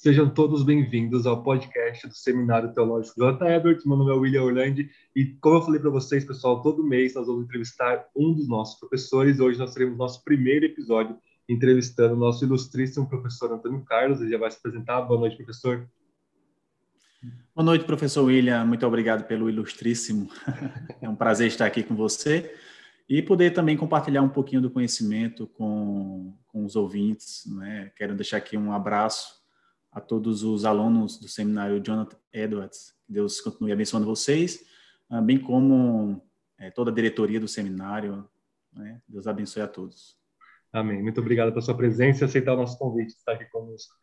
Sejam todos bem-vindos ao podcast do Seminário Teológico J. Ebert. Meu nome é William Orlandi e, como eu falei para vocês, pessoal, todo mês nós vamos entrevistar um dos nossos professores. Hoje nós teremos nosso primeiro episódio entrevistando o nosso ilustríssimo professor Antônio Carlos. Ele já vai se apresentar. Boa noite, professor. Boa noite, professor William. Muito obrigado pelo ilustríssimo. É um prazer estar aqui com você e poder também compartilhar um pouquinho do conhecimento com, com os ouvintes. Né? Quero deixar aqui um abraço a todos os alunos do seminário Jonathan Edwards. Deus continue abençoando vocês, ah, bem como é, toda a diretoria do seminário. Né? Deus abençoe a todos. Amém. Muito obrigado pela sua presença e aceitar o nosso convite de estar aqui conosco.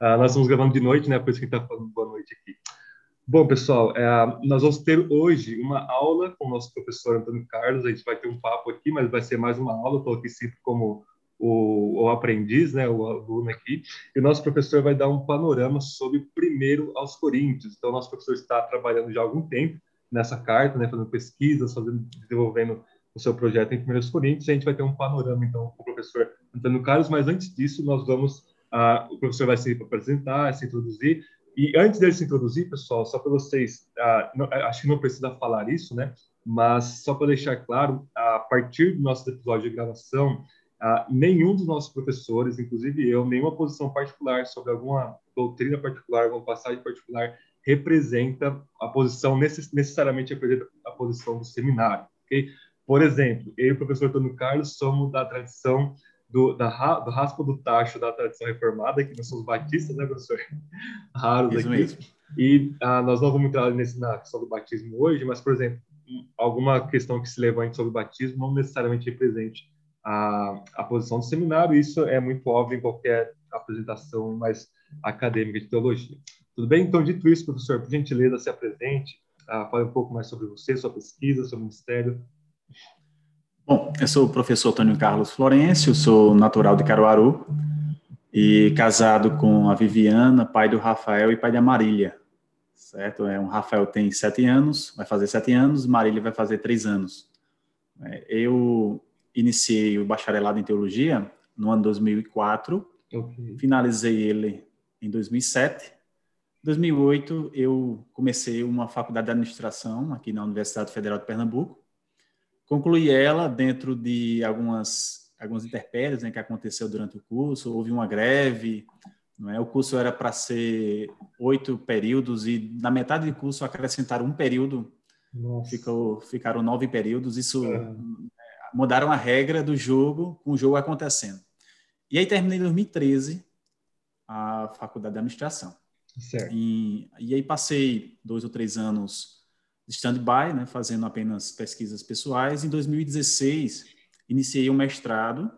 Uh, nós estamos gravando de noite, né? Por isso que está falando boa noite aqui. Bom, pessoal, é, nós vamos ter hoje uma aula com o nosso professor Antônio Carlos. A gente vai ter um papo aqui, mas vai ser mais uma aula. Estou aqui sempre como o, o, aprendiz, né, o aluno aqui, e o nosso professor vai dar um panorama sobre primeiro aos Coríntios. Então, o nosso professor está trabalhando já há algum tempo nessa carta, né, fazendo pesquisas, fazendo, desenvolvendo o seu projeto em primeiros Coríntios. A gente vai ter um panorama, então, com o professor Antônio Carlos, mas antes disso, nós vamos, uh, o professor vai se apresentar, se introduzir, e antes dele se introduzir, pessoal, só para vocês, uh, não, acho que não precisa falar isso, né? Mas só para deixar claro, a partir do nosso episódio de gravação, ah, nenhum dos nossos professores, inclusive eu, nenhuma posição particular sobre alguma doutrina particular, alguma passagem particular, representa a posição, necess, necessariamente representa a posição do seminário. Okay? Por exemplo, eu e o professor Antônio Carlos somos da tradição do, da, do raspa do tacho da tradição reformada, que nós somos batistas, né, professor? Raros Isso aqui. Mesmo. E ah, nós não vamos entrar nesse, na questão do batismo hoje, mas, por exemplo, alguma questão que se levante sobre o batismo não necessariamente represente a, a posição do seminário. Isso é muito óbvio em qualquer apresentação mais acadêmica de teologia. Tudo bem? Então, dito isso, professor, por gentileza, se apresente, uh, fale um pouco mais sobre você, sua pesquisa, seu ministério. Bom, eu sou o professor Antônio Carlos Florencio, sou natural de Caruaru e casado com a Viviana, pai do Rafael e pai da Marília, certo? É, um Rafael tem sete anos, vai fazer sete anos, Marília vai fazer três anos. É, eu iniciei o bacharelado em teologia no ano 2004, okay. finalizei ele em 2007. Em 2008 eu comecei uma faculdade de administração aqui na Universidade Federal de Pernambuco. Concluí ela dentro de algumas algumas intempéries né, que aconteceu durante o curso. Houve uma greve, não é? O curso era para ser oito períodos e na metade do curso acrescentaram um período. Ficou, ficaram nove períodos. Isso mudaram a regra do jogo com o jogo acontecendo. E aí terminei em 2013 a faculdade de administração. Certo. E, e aí passei dois ou três anos de stand-by, né, fazendo apenas pesquisas pessoais. Em 2016, iniciei um mestrado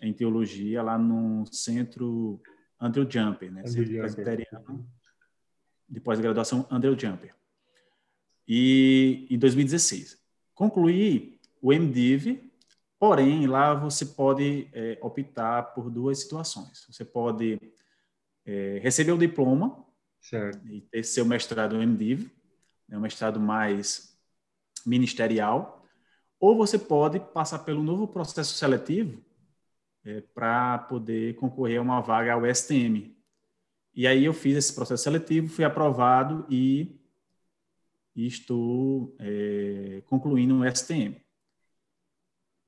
em teologia lá no Centro Andrew Jumper, né, Andrew Centro Presbiteriano de pós-graduação Andrew Jumper. E em 2016. Concluí o MDiv Porém, lá você pode é, optar por duas situações. Você pode é, receber o diploma certo. e ter seu mestrado MDiv, né, um mestrado mais ministerial, ou você pode passar pelo novo processo seletivo é, para poder concorrer a uma vaga ao STM. E aí eu fiz esse processo seletivo, fui aprovado e, e estou é, concluindo o STM.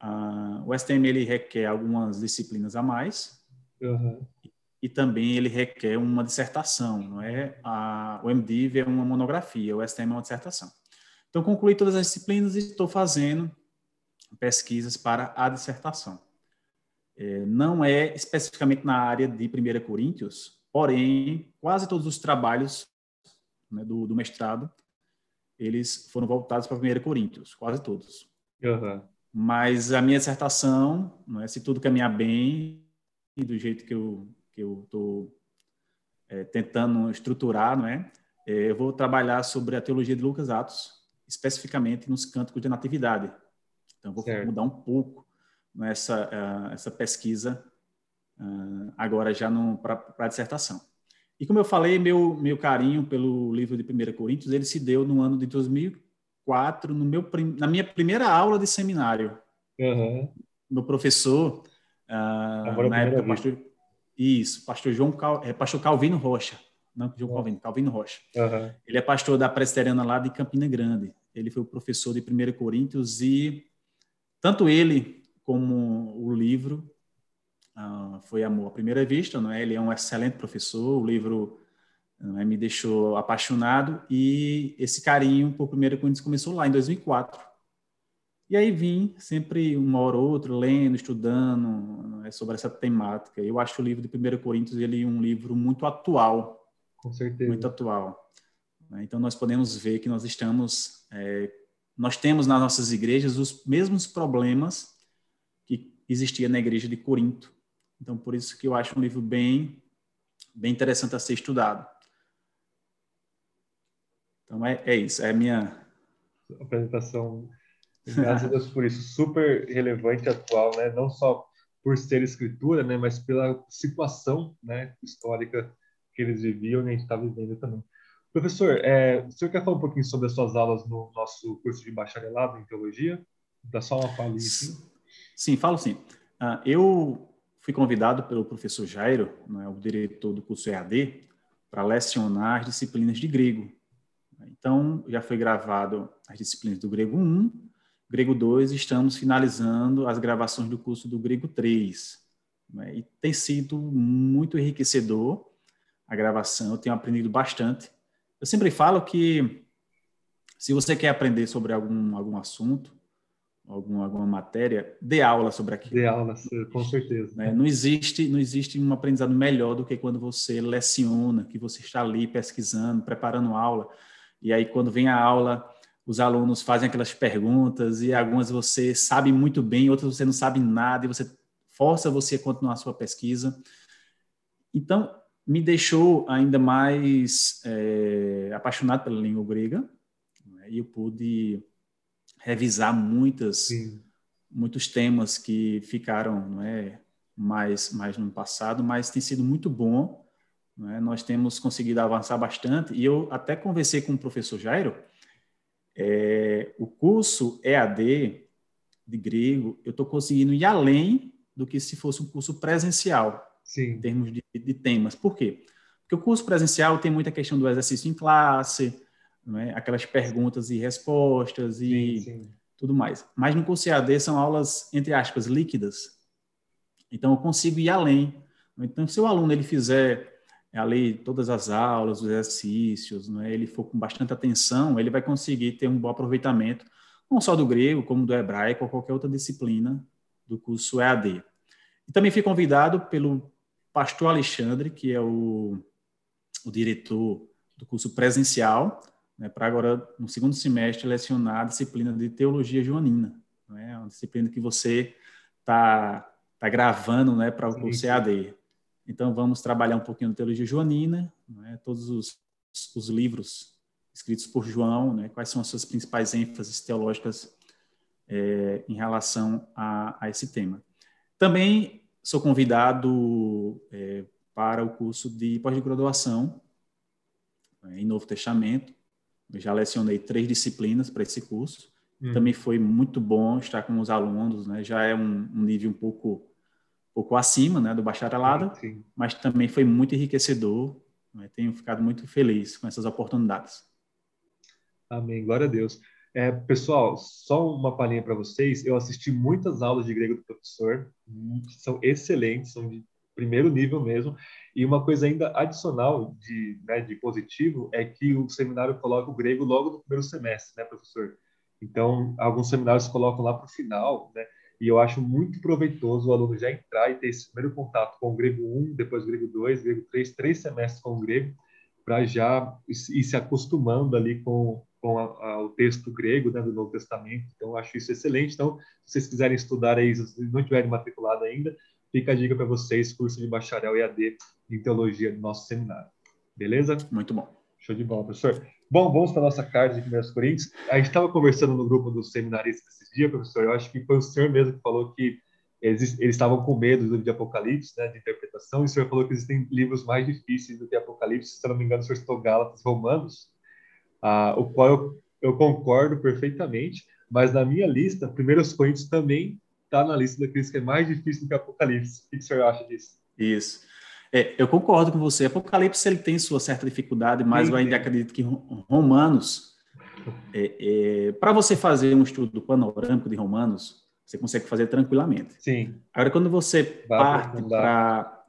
Uh, o STM ele requer algumas disciplinas a mais uhum. e também ele requer uma dissertação, não é? A, o MDiv é uma monografia, o STM é uma dissertação. Então, concluí todas as disciplinas e estou fazendo pesquisas para a dissertação. É, não é especificamente na área de 1 Coríntios, porém, quase todos os trabalhos né, do, do, mestrado, eles foram voltados para 1 Coríntios, quase todos. Uhum. Mas a minha dissertação, não é, se tudo caminhar bem e do jeito que eu que eu estou é, tentando estruturar, não é? é? Eu vou trabalhar sobre a teologia de Lucas Atos, especificamente nos cânticos de natividade. Então vou certo. mudar um pouco nessa uh, essa pesquisa uh, agora já para a dissertação. E como eu falei, meu meu carinho pelo livro de 1 Coríntios, ele se deu no ano de 2000 quatro no meu, na minha primeira aula de seminário. Uhum. Meu professor, uh, na época, pastor, Isso, pastor João Cal, é pastor Calvino Rocha, não João oh. Calvino, Calvino Rocha. Uhum. Ele é pastor da presbiteriana lá de Campina Grande. Ele foi o professor de 1 Coríntios e tanto ele como o livro uh, foi amor à primeira vista, não é? Ele é um excelente professor, o livro? Me deixou apaixonado e esse carinho por 1 Coríntios começou lá em 2004 e aí vim sempre uma hora ou outra lendo, estudando né, sobre essa temática. Eu acho o livro de 1 Coríntios ele um livro muito atual. Com certeza. Muito atual. Né. Então nós podemos ver que nós estamos, é, nós temos nas nossas igrejas os mesmos problemas que existia na igreja de Corinto. Então por isso que eu acho um livro bem, bem interessante a ser estudado. Então é, é isso, é a minha apresentação Graças a Deus por isso, super relevante e atual, né? Não só por ser escritura, né? Mas pela situação, né? Histórica que eles viviam e a gente está vivendo também. Professor, é, o senhor quer falar um pouquinho sobre as suas aulas no nosso curso de bacharelado em teologia? Dá só uma palhinha assim. Sim, falo sim. Uh, eu fui convidado pelo professor Jairo, né, o diretor do curso EAD, para lecionar as disciplinas de grego. Então, já foi gravado as disciplinas do grego 1, Grego 2, estamos finalizando as gravações do curso do Grego 3. Né? E tem sido muito enriquecedor a gravação, eu tenho aprendido bastante. Eu sempre falo que se você quer aprender sobre algum, algum assunto, algum, alguma matéria, dê aula sobre aquilo. Dê aula, com certeza. Né? Não, existe, não existe um aprendizado melhor do que quando você leciona, que você está ali pesquisando, preparando aula, e aí quando vem a aula os alunos fazem aquelas perguntas e algumas você sabe muito bem, outras você não sabe nada e você força você a continuar a sua pesquisa. Então, me deixou ainda mais é, apaixonado pela língua grega né? e eu pude revisar muitas muitos temas que ficaram não é mais mais no passado mas tem sido muito bom é? nós temos conseguido avançar bastante e eu até conversei com o professor Jairo é, o curso EAD de grego, eu estou conseguindo ir além do que se fosse um curso presencial, Sim. em termos de, de, temas. Por quê? Porque o curso presencial tem muita questão do exercício em classe, é? aquelas perguntas e respostas e sim, sim. tudo mais. Mas no curso EAD são aulas, entre aspas, líquidas. Então, eu consigo ir além. Então, se o aluno ele fizer ali todas as aulas, os exercícios, né, ele for com bastante atenção, ele vai conseguir ter um bom aproveitamento, não só do grego, como do hebraico ou qualquer outra disciplina do curso EAD. E também fui convidado pelo pastor Alexandre, que é o, o diretor do curso presencial, né, para agora, no segundo semestre, lecionar a disciplina de Teologia Joanina. Né, uma disciplina que você está tá gravando né, para o curso EAD. Então, vamos trabalhar um pouquinho da teologia joanina, né, todos os, os, livros escritos por João, né, quais são as suas principais ênfases teológicas é, em relação a, a, esse tema. Também sou convidado é, para o curso de pós-graduação é, em Novo Testamento. Eu já lecionei três disciplinas para esse curso. Hum. Também foi muito bom estar com os alunos, né, já é um, um nível um pouco pouco acima né, do bacharelado, sim, sim. mas também foi muito enriquecedor. Né, tenho ficado muito feliz com essas oportunidades. Amém, glória a Deus. É, pessoal, só uma palhinha para vocês. Eu assisti muitas aulas de grego do professor, que são excelentes, são de primeiro nível mesmo. E uma coisa ainda adicional de, né, de positivo é que o seminário coloca o grego logo no primeiro semestre, né, professor? Então, alguns seminários colocam lá para o final, né? E eu acho muito proveitoso o aluno já entrar e ter esse primeiro contato com o grego 1, depois o grego 2, grego 3, três semestres com o grego, para já ir se acostumando ali com, com a, a, o texto grego né, do Novo Testamento. Então, eu acho isso excelente. Então, se vocês quiserem estudar aí, se não tiverem matriculado ainda, fica a dica para vocês, curso de bacharel EAD em teologia do nosso seminário. Beleza? Muito bom. Show de bola, professor. Bom, vamos para a nossa carta de 1 Coríntios. A gente estava conversando no grupo dos seminaristas esses dias, professor. Eu acho que foi o senhor mesmo que falou que eles, eles estavam com medo do de Apocalipse, né, de interpretação, e o senhor falou que existem livros mais difíceis do que Apocalipse. Se eu não me engano, o senhor citou Gálatas Romanos, ah, o qual eu, eu concordo perfeitamente, mas na minha lista, 1 Coríntios também está na lista daqueles que é mais difícil do que Apocalipse. O que o senhor acha disso? Isso. É, eu concordo com você. Apocalipse ele tem sua certa dificuldade, mas eu ainda acredito que Romanos, é, é, para você fazer um estudo panorâmico de Romanos, você consegue fazer tranquilamente. Sim. Agora, quando você parte para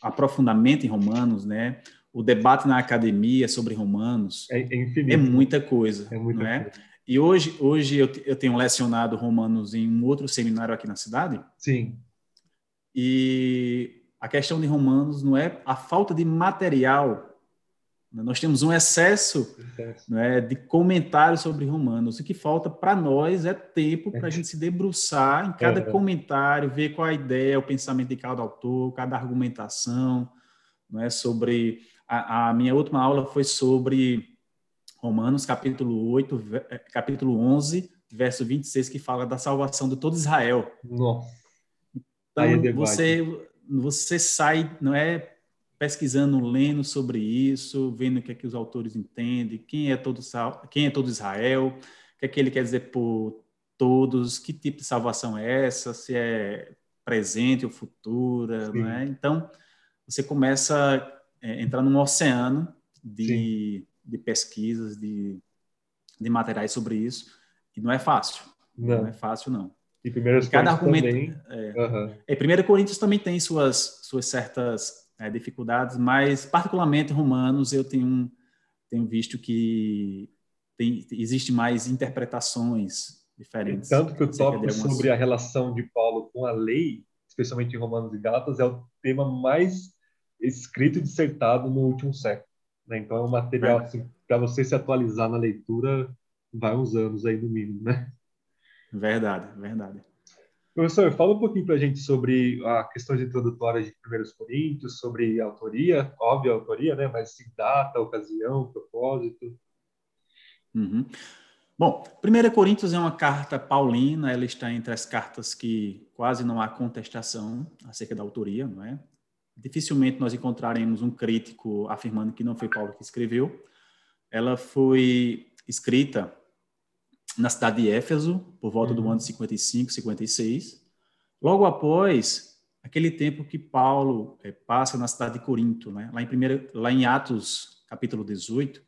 aprofundamento em Romanos, né? O debate na academia sobre Romanos é, é, é muita coisa, é muita não é? Coisa. E hoje, hoje eu, eu tenho lecionado Romanos em um outro seminário aqui na cidade. Sim. E a questão de Romanos não é a falta de material. Né? Nós temos um excesso, excesso. é, de comentários sobre Romanos. O que falta para nós é tempo para a gente se debruçar em cada é. comentário, ver qual a ideia, o pensamento de cada autor, cada argumentação. Não é sobre a, a minha última aula foi sobre Romanos capítulo 8, eh, capítulo 11, verso 26, que fala da salvação de todo Israel. Nossa. Então, é você, você sai, não é pesquisando, lendo sobre isso, vendo o que é que os autores entendem, quem é todo, quem é todo Israel, o que é que ele quer dizer por todos, que tipo de salvação é essa, se é presente ou futura, não é? Então, você começa a é, entrar num oceano de, de pesquisas, de, de materiais sobre isso, e não é fácil. Não, não é fácil, não. E Primeiras Cada argumento, também. É, uhum. é, Primeiro Coríntios também tem suas, suas certas é, dificuldades, mas particularmente Romanos eu tenho, tenho visto que tem, existe mais interpretações diferentes. Tanto que o tópico algumas... sobre a relação de Paulo com a lei, especialmente em Romanos e Gálatas, é o tema mais escrito e dissertado no último século. Né? Então, é um material, é. assim, para você se atualizar na leitura, vai uns anos aí no mínimo, né? Verdade, verdade. Professor, fala um pouquinho para a gente sobre a questões introdutórias de Primeiros Coríntios, sobre autoria, óbvia autoria, né? Mas sim, data, ocasião, propósito. Uhum. Bom, 1 Coríntios é uma carta paulina, ela está entre as cartas que quase não há contestação acerca da autoria, não é? dificilmente nós encontraremos um crítico afirmando que não foi Paulo que escreveu. Ela foi escrita na cidade de Éfeso, por volta uhum. do ano 55, 56. Logo após aquele tempo que Paulo é, passa na cidade de Corinto, né? lá, em primeira, lá em Atos, capítulo 18,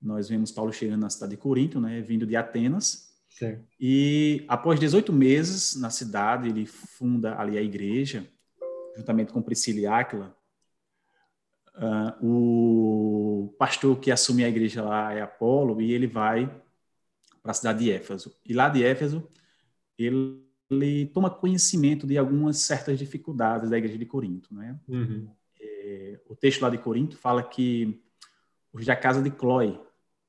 nós vemos Paulo chegando na cidade de Corinto, né? vindo de Atenas. Sim. E após 18 meses na cidade, ele funda ali a igreja, juntamente com Priscila e Áquila, uh, o pastor que assume a igreja lá é Apolo e ele vai para a cidade de Éfeso. E lá de Éfeso, ele, ele, toma conhecimento de algumas certas dificuldades da igreja de Corinto. Né? Uhum. É, o texto lá de Corinto fala que os da casa de Clói,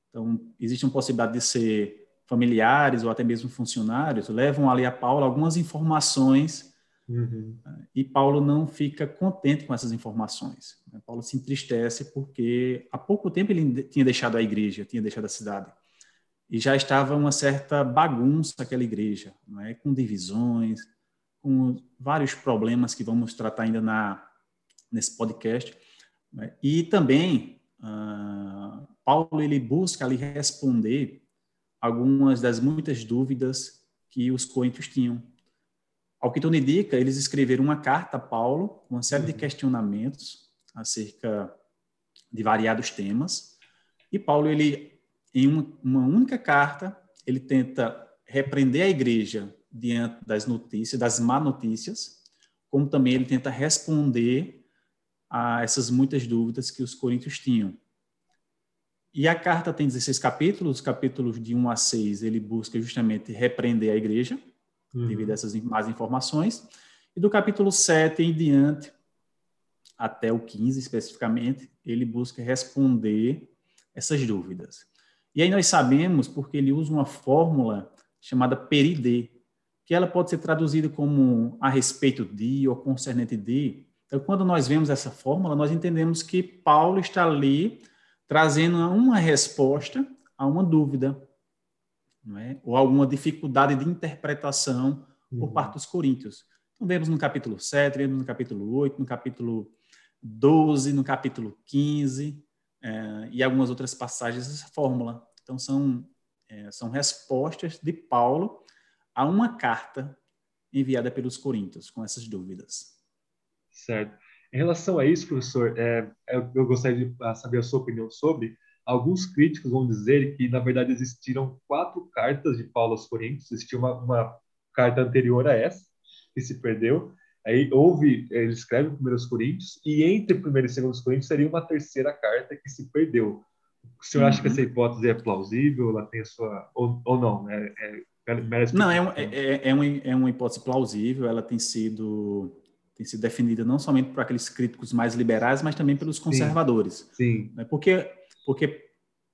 então existe uma possibilidade de ser familiares ou até mesmo funcionários, levam ali a Paulo algumas informações Uhum. E Paulo não fica contente com essas informações. Né? Paulo se entristece porque há pouco tempo ele tinha deixado a igreja, tinha deixado a cidade. E já estava uma certa bagunça aquela igreja, não é? com divisões, com vários problemas que vamos tratar ainda na, nesse podcast. Né? E também, uh, Paulo ele busca ali responder algumas das muitas dúvidas que os coríntios tinham ao que tudo indica, eles escreveram uma carta a Paulo, com uma série de uhum. questionamentos acerca de variados temas. E Paulo, ele, em uma, uma única carta, ele tenta repreender a igreja diante das notícias, das má notícias, como também ele tenta responder a essas muitas dúvidas que os coríntios tinham. E a carta tem 16 capítulos, capítulos de 1 a 6, ele busca justamente repreender a igreja, uhum. devido a essas más informações. E do capítulo 7 em diante, até o 15 especificamente, ele busca responder essas dúvidas. E aí nós sabemos porque ele usa uma fórmula chamada peride, que ela pode ser traduzida como a respeito de ou concernente de. Então, quando nós vemos essa fórmula, nós entendemos que Paulo está ali trazendo uma resposta a uma dúvida é? ou alguma dificuldade de interpretação por uhum. parte dos coríntios. Então, vemos no capítulo 7, vemos no capítulo 8, no capítulo 12, no capítulo 15, é, e algumas outras passagens dessa fórmula. Então, são, é, são respostas de Paulo a uma carta enviada pelos coríntios com essas dúvidas. Certo. Em relação a isso, professor, é, é eu gostaria de ah, saber a sua opinião sobre. Alguns críticos vão dizer que, na verdade, existiram quatro cartas de Paulo aos Coríntios. Existia uma, uma carta anterior a essa, que se perdeu. Aí houve, ele escreve o 1 Coríntios, e entre 1 e 2 Coríntios seria uma terceira carta que se perdeu. O senhor uhum. acha que essa hipótese é plausível? Ela tem a sua. Ou, ou não? É, é, merece não, é, um, é, é, é, uma, é uma hipótese plausível. Ela tem sido, tem sido defendida não somente por aqueles críticos mais liberais, mas também pelos conservadores. Sim. sim. Né? Porque, porque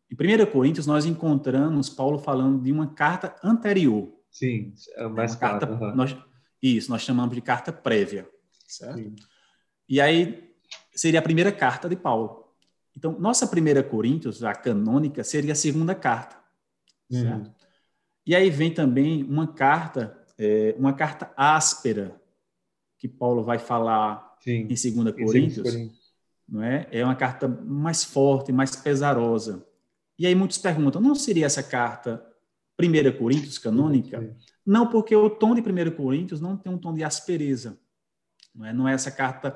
em 1 Coríntios nós encontramos Paulo falando de uma carta anterior. Sim, é mais uma carta. Uhum. Nós, isso, nós chamamos de carta prévia, certo? Sim. E aí seria a primeira carta de Paulo. Então, nossa primeira Coríntios, a canônica, seria a segunda carta, uhum. certo? E aí vem também uma carta, é, uma carta áspera, que Paulo vai falar Sim. em 2 Coríntios, Coríntios, não é? É uma carta mais forte, mais pesarosa. E aí muitos perguntam, não seria essa carta 1 Coríntios canônica? Sim. Não, porque o tom de 1 Coríntios não tem um tom de aspereza. Não é, não é essa carta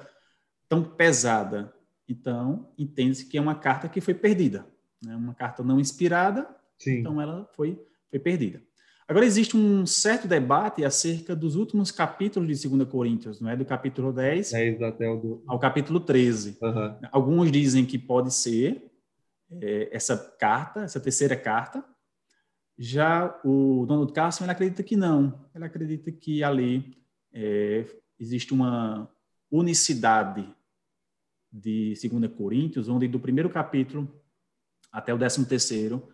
tão pesada. Então, entende-se que é uma carta que foi perdida. Né? Uma carta não inspirada, Sim. então ela foi, foi perdida. Agora, existe um certo debate acerca dos últimos capítulos de 2 Coríntios, não é? do capítulo 10 é até o ao capítulo 13. Uhum. Alguns dizem que pode ser é, essa carta, essa terceira carta, já o Donald Carson ele acredita que não. Ele acredita que ali é, existe uma unicidade de 2 Coríntios, onde do primeiro capítulo até o décimo terceiro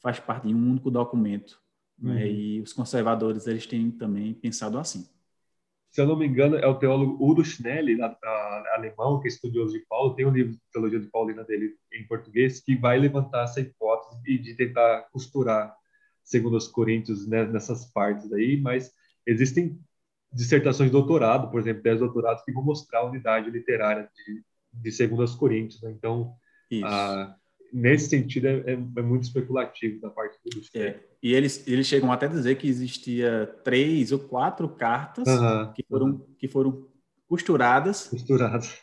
faz parte de um único documento. Né? Uhum. Né? E os conservadores eles têm também pensado assim. Se eu não me engano, é o teólogo Udo Schnelli, a, a, alemão, que é estudioso de Paulo, tem um livro de teologia de Paulina dele em português, que vai levantar essa hipótese e de tentar costurar segundo os Coríntios, né, nessas partes aí, mas existem dissertações de doutorado, por exemplo, 10 doutorados que vão mostrar a unidade literária de, de segundo os Coríntios, né? Então, a, nesse sentido, é, é, é, muito especulativo da parte do é. E eles, eles chegam até a dizer que existia três ou quatro cartas que, foram, que foram costuradas. Costuradas.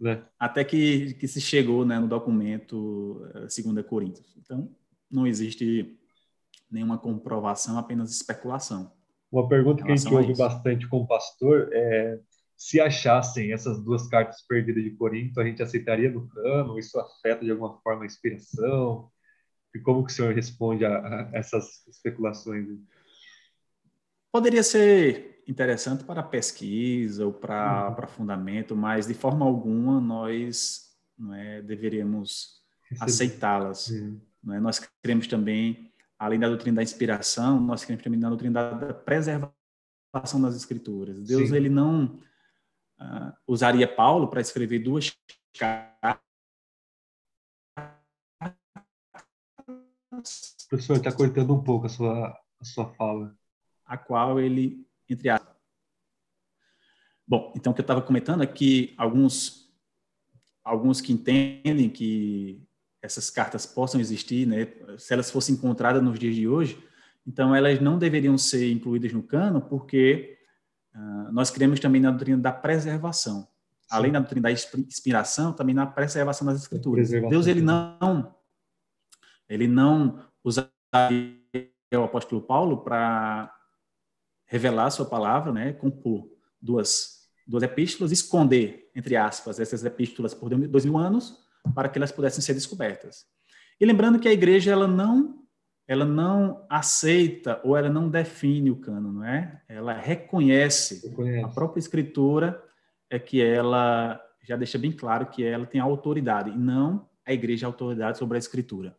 Né? Até que, que se chegou né, no documento 2 eh, Coríntios. Então, não existe nenhuma comprovação, apenas especulação. Uma pergunta que a gente ouve bastante com o pastor é se achassem essas duas cartas perdidas de Corinto, a gente aceitaria no cano? Isso afeta de alguma forma a inspiração? E como que o senhor responde a, a essas especulações? Poderia ser interessante para pesquisa ou para uhum. aprofundamento, mas de forma alguma nós não é, deveríamos aceitá-las. Uhum. Não é? Nós queremos também além da doutrina da inspiração, nós queremos também na doutrina da preservação das escrituras. Deus Sim. ele não uh, usaria Paulo para escrever duas cartas. Professor, está cortando um pouco a sua, a sua fala. A qual ele, entre aspas. Bom, então o que eu estava comentando é que alguns, alguns que entendem que essas cartas possam existir, né, se elas fossem encontradas nos dias de hoje, então elas não deveriam ser incluídas no cano, porque uh, nós cremos também na doutrina da preservação. Sim. Além da doutrina da inspiração, também na preservação das escrituras. Deus ele não ele não usaria o apóstolo Paulo para revelar a sua palavra, né, compor duas duas epístolas, esconder entre aspas essas epístolas por dois mil anos para que elas pudessem ser descobertas. E lembrando que a igreja ela não ela não aceita ou ela não define o cano, não é? Ela reconhece, reconhece. a própria escritura é que ela já deixa bem claro que ela tem autoridade e não a igreja a autoridade sobre a escritura.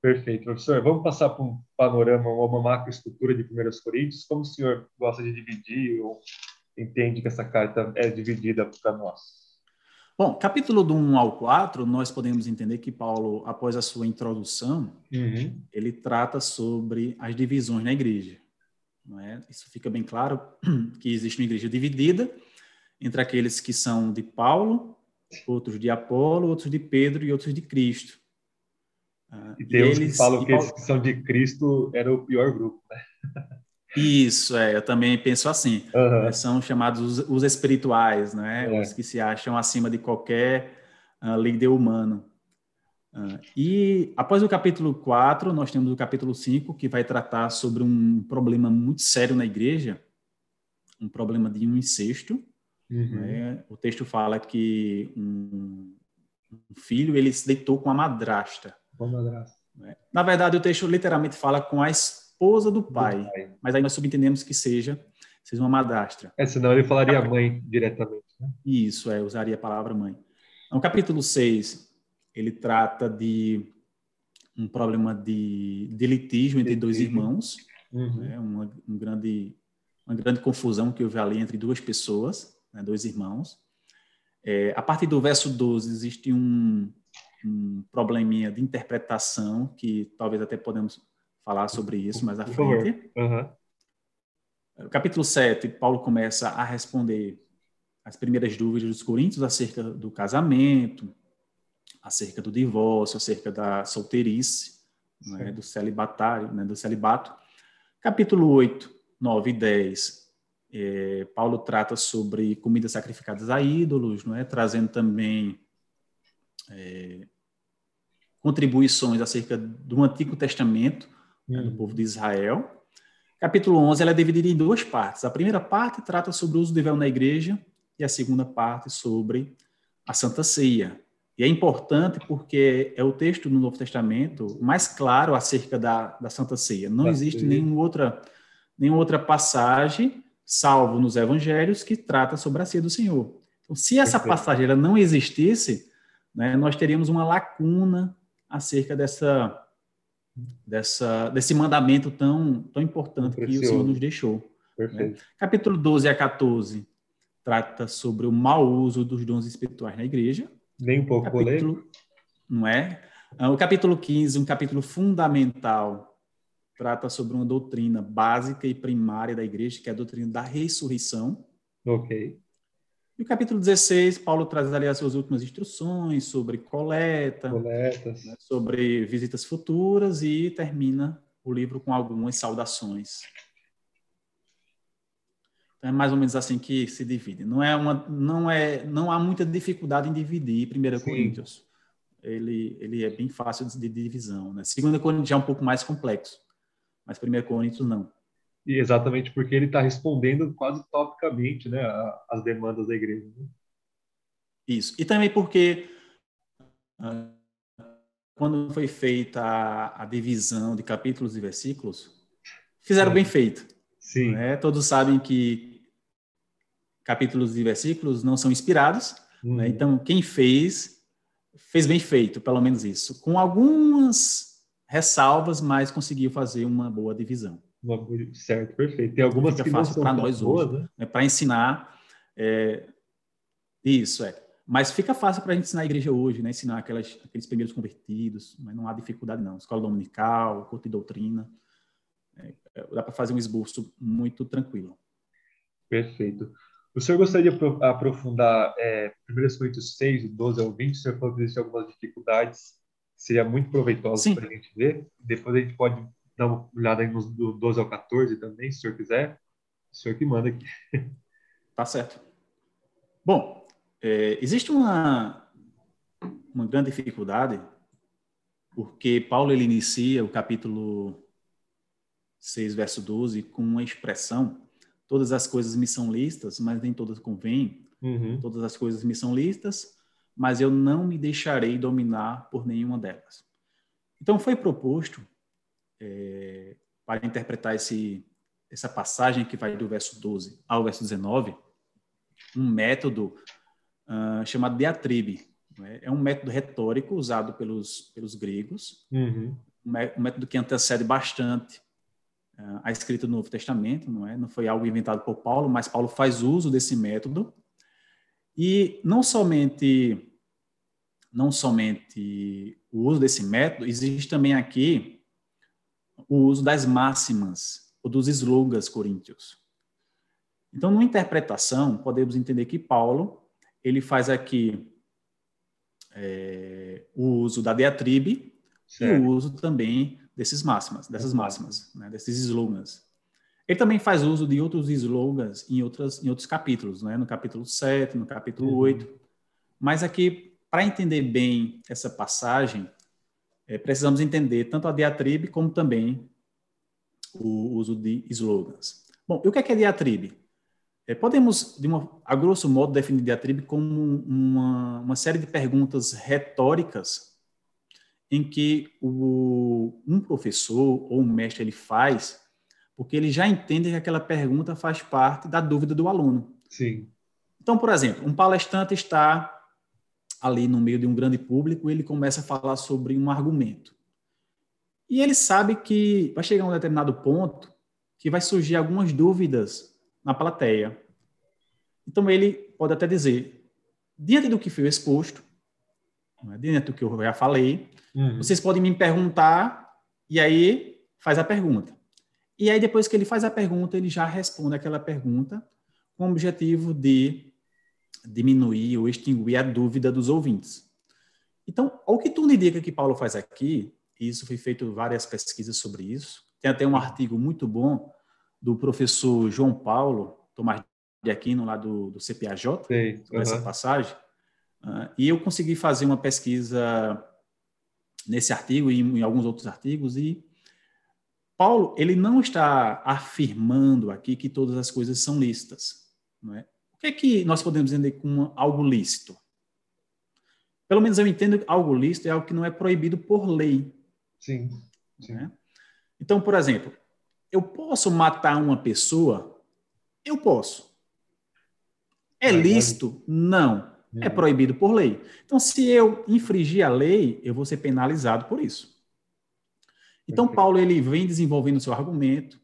Perfeito, professor. Vamos passar para um panorama, uma macroestrutura de 1 Coríntios. Como o senhor gosta de dividir ou entende que essa carta é dividida para nós? Bom, capítulo do 1 ao 4, nós podemos entender que Paulo, após a sua introdução, uhum. ele trata sobre as divisões na igreja. Não é? Isso fica bem claro que existe uma igreja dividida entre aqueles que são de Paulo, outros de Apolo, outros de Pedro e outros de Cristo. Ah, e tem eles, que falam que Paulo... esses que são de Cristo era o pior grupo, né? Isso, é, eu também penso assim. Uhum. São chamados os, os espirituais, né? É. Os que se acham acima de qualquer uh, líder humano. Uh, e após o capítulo 4, nós temos o capítulo 5, que vai tratar sobre um problema muito sério na igreja, um problema de um incesto. Uhum. Né? O texto fala que um, um, filho ele se deitou com a madrasta. Com a madrasta. Né? Na verdade, o texto literalmente fala com a esposa do pai, do pai. mas aí nós subentendemos que seja, seja uma madrastra. É, senão ele falaria mãe diretamente. Né? Isso, é, usaria a palavra mãe. No capítulo 6, ele trata de um problema de, de litígio entre dois irmãos, uhum. né, uma, um grande, uma grande confusão que houve ali entre duas pessoas, né, dois irmãos. É, a partir do verso 12, existe um, um probleminha de interpretação que talvez até podemos falar sobre isso mais à frente. Uhum. No capítulo 7, Paulo começa a responder as primeiras dúvidas dos coríntios acerca do casamento, acerca do divórcio, acerca da solteirice, né, do celibatário, né, do celibato. Capítulo 8, 9 e 10, é, Paulo trata sobre comidas sacrificadas a ídolos, não é? trazendo também é, contribuições acerca do Antigo Testamento, né, do povo de Israel. Capítulo 11 ela é dividida em duas partes. A primeira parte trata sobre o uso do véu na igreja e a segunda parte sobre a Santa Ceia. E é importante porque é o texto no Novo Testamento mais claro acerca da, da Santa Ceia. Não existe nenhuma outra, nenhuma outra passagem, salvo nos Evangelhos, que trata sobre a ceia do Senhor. Então, se essa Perfeito. passagem ela não existisse, né, nós teríamos uma lacuna acerca dessa dessa, desse mandamento tão, tão importante que o Senhor nos deixou. Né? Capítulo 12 a 14 trata sobre o mau uso dos dons espirituais na igreja. Nem um pouco capítulo, polêmico. Não é? Ah, o capítulo 15, um capítulo fundamental, trata sobre uma doutrina básica e primária da igreja, que é a doutrina da ressurreição. Ok. E o capítulo 16, Paulo traz ali as suas últimas instruções sobre coleta, né, sobre visitas futuras e termina o livro com algumas saudações. Então, é mais ou menos assim que se divide. Não é uma, não é, não há muita dificuldade em dividir 1 Coríntios. Ele, ele é bem fácil de divisão. Né? 2 Coríntios já é um pouco mais complexo, mas 1 Coríntios não. E exatamente porque ele está respondendo quase topicamente né, as demandas da igreja. Né? Isso. E também porque uh, quando foi feita a, a, divisão de capítulos e versículos, fizeram bem feito. Sim. Né? Todos sabem que capítulos e versículos não são inspirados. Né? Uhum. Né? Então, quem fez, fez bem feito, pelo menos isso. Com algumas ressalvas, mas conseguiu fazer uma boa divisão. Certo, perfeito. Tem algumas Fica que fácil para nós boas, hoje, né? né? para ensinar. É, isso é. Mas fica fácil para a gente ensinar a igreja hoje, né? Ensinar aquelas, aqueles primeiros convertidos, mas não há dificuldade não. Escola dominical, curso de doutrina, é, dá para fazer um esboço muito tranquilo. Perfeito. O senhor gostaria de aprofundar é, 1 Coríntios 6, 12 ao 20? O senhor falou que existem algumas dificuldades, seria muito proveitoso para a gente ver. Depois a gente pode dá uma olhada aí nos do 12 ao 14 também, se o senhor quiser. O senhor que manda aqui. Tá certo. Bom, é, existe uma, uma grande dificuldade, porque Paulo ele inicia o capítulo 6, verso 12, com uma expressão: todas as coisas me são listas, mas nem todas convêm. Uhum. Todas as coisas me são listas, mas eu não me deixarei dominar por nenhuma delas. Então foi proposto é, para interpretar esse, essa passagem que vai do verso 12 ao verso 19, um método uh, chamado diatribe. Né? É um método retórico usado pelos, pelos gregos, uhum. um método que antecede bastante uh, a escrita do Novo Testamento, não é? Não foi algo inventado por Paulo, mas Paulo faz uso desse método. E não somente não somente o uso desse método, existe também aqui o uso das máximas ou dos slogans coríntios. Então, numa interpretação, podemos entender que Paulo ele faz aqui é, o uso da diatribe certo. e o uso também desses máximas, dessas máximas, né, desses slogans. Ele também faz uso de outros slogans em, outras, em outros capítulos, né? no capítulo 7, no capítulo uhum. 8. Mas aqui, para entender bem essa passagem, é, precisamos entender tanto a diatribe como também o uso de slogans. Bom, e o que é, que é diatribe? É, podemos, de uma, a grosso modo, definir diatribe como uma, uma série de perguntas retóricas em que o, um professor ou um mestre ele faz porque ele já entende que aquela pergunta faz parte da dúvida do aluno. Sim. Então, por exemplo, um palestrante está ali no meio de um grande público ele começa a falar sobre um argumento. E ele sabe que vai chegar a um determinado ponto que vai surgir algumas dúvidas na plateia. Então ele pode até dizer, diante do que foi exposto, né, diante do que eu já falei, uhum. vocês podem me perguntar e aí faz a pergunta. E aí depois que ele faz a pergunta, ele já responde aquela pergunta com o objetivo de diminuir ou extinguir a dúvida dos ouvintes. Então, o que tudo indica que Paulo faz aqui isso foi feito várias pesquisas sobre isso. Tem até um artigo muito bom do professor João Paulo Tomás de Aquino, lá do, do CPAJ, Sei, sobre uhum. essa passagem. Uh, e eu consegui fazer uma pesquisa nesse artigo e em alguns outros artigos e Paulo ele não está afirmando aqui que todas as coisas são lícitas, não é? O que é que nós podemos entender como algo lícito? Pelo menos eu entendo que algo lícito é algo que não é proibido por lei. Sim. sim. Né? Então, por exemplo, eu posso matar uma pessoa? Eu posso. É lícito? Não. É proibido por lei. Então, se eu infringir a lei, eu vou ser penalizado por isso. Então, Paulo ele vem desenvolvendo o seu argumento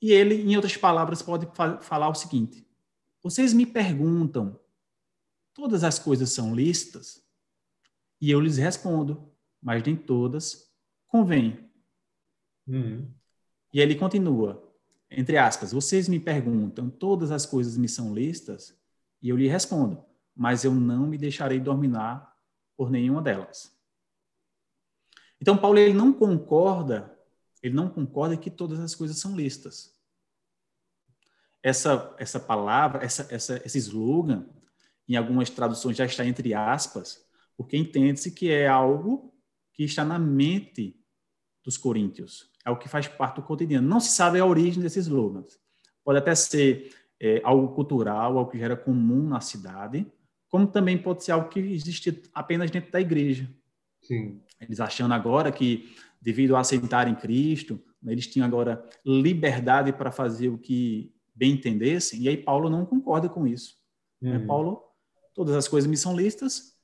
e ele, em outras palavras, pode fa falar o seguinte: vocês me perguntam, todas as coisas são lícitas? E eu lhes respondo, mas nem todas convém. Uhum. E ele continua, entre aspas, vocês me perguntam, todas as coisas me são listas? E eu lhe respondo, mas eu não me deixarei dominar por nenhuma delas. Então, Paulo ele não concorda, ele não concorda que todas as coisas são listas. Essa, essa palavra, essa, essa, esse slogan, em algumas traduções já está entre aspas, porque entende-se que é algo que está na mente dos coríntios. É o que faz parte do cotidiano. Não se sabe a origem desses slogans. Pode até ser é, algo cultural, algo que já era comum na cidade, como também pode ser algo que existe apenas dentro da igreja. Sim. Eles achando agora que, devido a aceitarem Cristo, né, eles tinham agora liberdade para fazer o que bem entendessem, e aí Paulo não concorda com isso. Né? Uhum. Paulo, todas as coisas me são listas,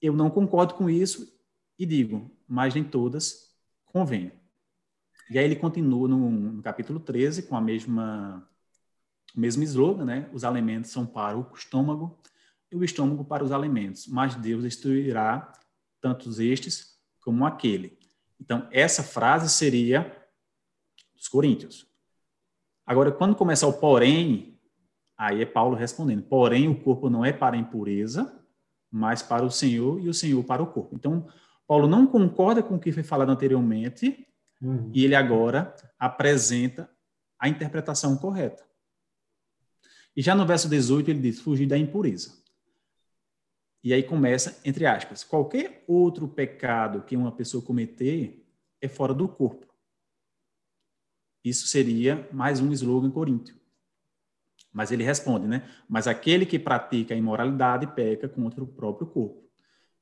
eu não concordo com isso, e digo, mas nem todas convém. E aí ele continua no, no capítulo 13 com a mesma o mesmo slogan, né? Os alimentos são para o estômago e o estômago para os alimentos, mas Deus destruirá tantos estes como aquele. Então, essa frase seria dos Coríntios. Agora, quando começa o porém, aí é Paulo respondendo: porém, o corpo não é para a impureza, mas para o Senhor e o Senhor para o corpo. Então, Paulo não concorda com o que foi falado anteriormente uhum. e ele agora apresenta a interpretação correta. E já no verso 18 ele diz: fugir da impureza. E aí começa, entre aspas, qualquer outro pecado que uma pessoa cometer é fora do corpo. Isso seria mais um slogan coríntio. Mas ele responde, né? Mas aquele que pratica a imoralidade peca contra o próprio corpo.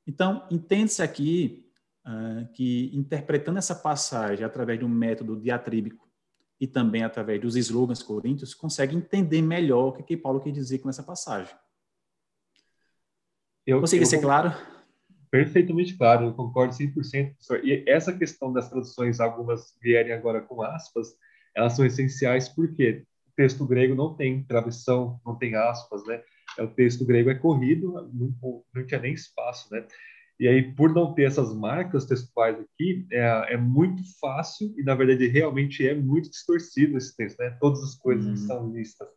Então, entende-se aqui uh, que, interpretando essa passagem através de um método diatríbico e também através dos slogans coríntios, consegue entender melhor o que, que Paulo quer dizer com essa passagem. Eu, Consegui ser claro? Perfeitamente claro, eu concordo 100%, professor. E essa questão das traduções, algumas vierem agora com aspas, elas são essenciais porque o texto grego não tem travessão, não tem aspas, né? É, o texto grego é corrido, não, não tinha nem espaço, né? E aí, por não ter essas marcas textuais aqui, é, é muito fácil e, na verdade, realmente é muito distorcido esse texto, né? Todas as coisas uhum. são listas.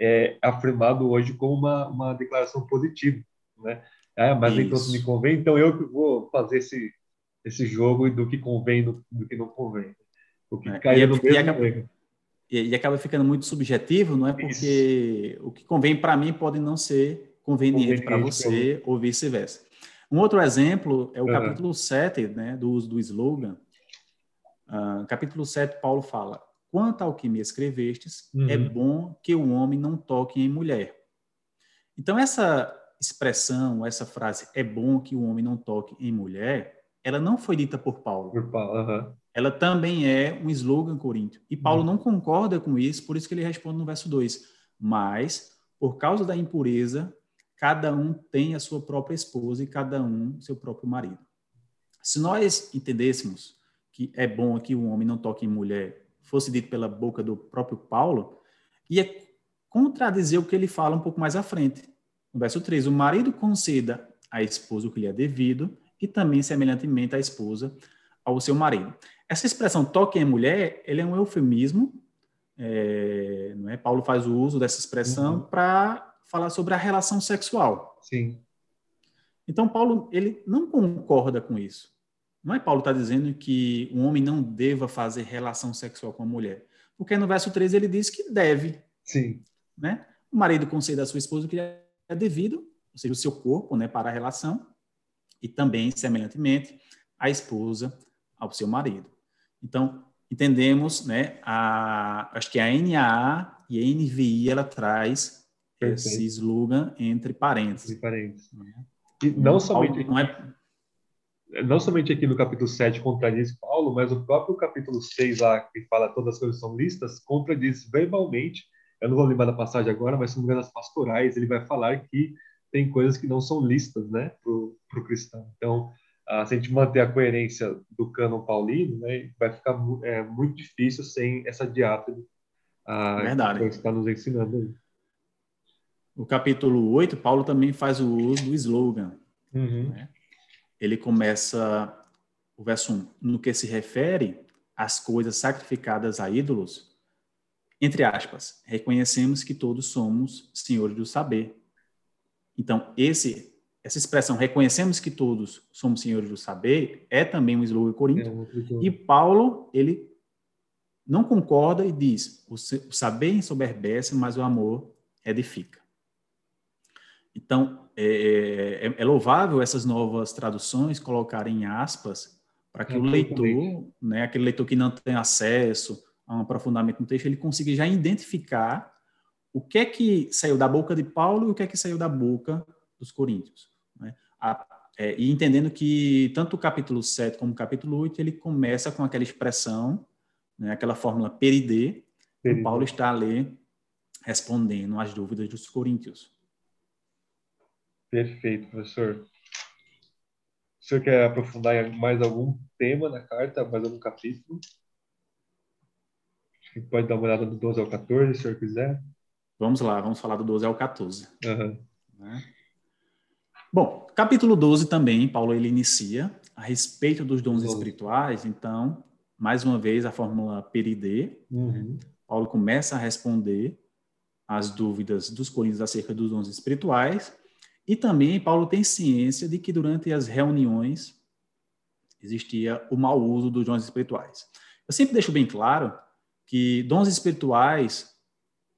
É afirmado hoje como uma, uma declaração positiva, né? Ah, mas nem todos me convém, então eu que vou fazer esse, esse jogo do que convém do, do que não convém. O que é, caiu no mesmo e, e acaba ficando muito subjetivo, não é? Porque Isso. o que convém para mim pode não ser conveniente, para você ou vice-versa. Um outro exemplo é o uhum. capítulo 7, né, do uso do slogan. Uh, capítulo 7, Paulo fala: Quanto ao que me escrevestes, é uhum. é bom que o homem não toque em mulher. Então, essa expressão, essa frase, é bom que o homem não toque em mulher, ela não foi dita por Paulo. Por Paulo, uhum. Ela também é um slogan coríntio. E Paulo uhum. não concorda com isso, por isso que ele responde no verso 2. Mas, por causa da impureza, cada um tem a sua própria esposa e cada um seu próprio marido. Se nós entendêssemos que é bom que o homem não toque em mulher, fosse dito pela boca do próprio Paulo, ia contradizer o que ele fala um pouco mais à frente. No verso 3, o marido conceda à esposa o que lhe é devido e também, semelhantemente, a esposa ao seu marido. Essa expressão toque em mulher, ele é um eufemismo, é, não é? Paulo faz o uso dessa expressão uhum. para falar sobre a relação sexual. Sim. Então, Paulo, ele não concorda com isso. Não é Paulo está dizendo que um homem não deva fazer relação sexual com a mulher. Porque no verso 13 ele diz que deve. Sim. Né? O marido concede à sua esposa o que é devido, ou seja, o seu corpo, né, para a relação, e também, semelhantemente, a esposa ao seu marido. Então, entendemos, né, a, acho que a NAA e a NVI, ela traz Perfeito. esse slogan entre parênteses. Entre parênteses. Né? E não somente, não, é... não somente aqui no capítulo 7 contradiz Paulo, mas o próprio capítulo 6 lá, que fala todas as coisas são listas, contradiz verbalmente, eu não vou lembrar da passagem agora, mas são das pastorais, ele vai falar que tem coisas que não são listas, né, para o cristão. Então, ah, se a gente manter a coerência do cânon paulino, né, vai ficar é, muito difícil sem essa diátribe ah, Verdade. que está nos ensinando aí. No capítulo 8, Paulo também faz o uso do slogan. Uhum. Né? Ele começa o verso 1. No que se refere às coisas sacrificadas a ídolos, entre aspas, reconhecemos que todos somos senhores do saber. Então, esse essa expressão reconhecemos que todos somos senhores do saber é também um slogan corinto. É, e Paulo, ele não concorda e diz: o saber ensoberbece, mas o amor edifica. Então, é, é, é, louvável essas novas traduções colocarem aspas para que o leitor, né, aquele leitor que não tem acesso a um aprofundamento no texto, ele consiga já identificar o que é que saiu da boca de Paulo e o que é que saiu da boca dos coríntios. A, é, e entendendo que tanto o capítulo 7 como o capítulo 8, ele começa com aquela expressão, né, aquela fórmula peridê, que Paulo está ali respondendo às dúvidas dos coríntios. Perfeito, professor. O senhor quer aprofundar mais algum tema na carta, mais algum capítulo? Acho que pode dar uma olhada do 12 ao 14, se o senhor quiser. Vamos lá, vamos falar do 12 ao 14. Uhum. Né? Bom, capítulo 12 também, Paulo ele inicia a respeito dos dons 12. espirituais, então, mais uma vez, a fórmula peridê. Uhum. Paulo começa a responder as dúvidas dos coríntios acerca dos dons espirituais, e também Paulo tem ciência de que durante as reuniões existia o mau uso dos dons espirituais. Eu sempre deixo bem claro que dons espirituais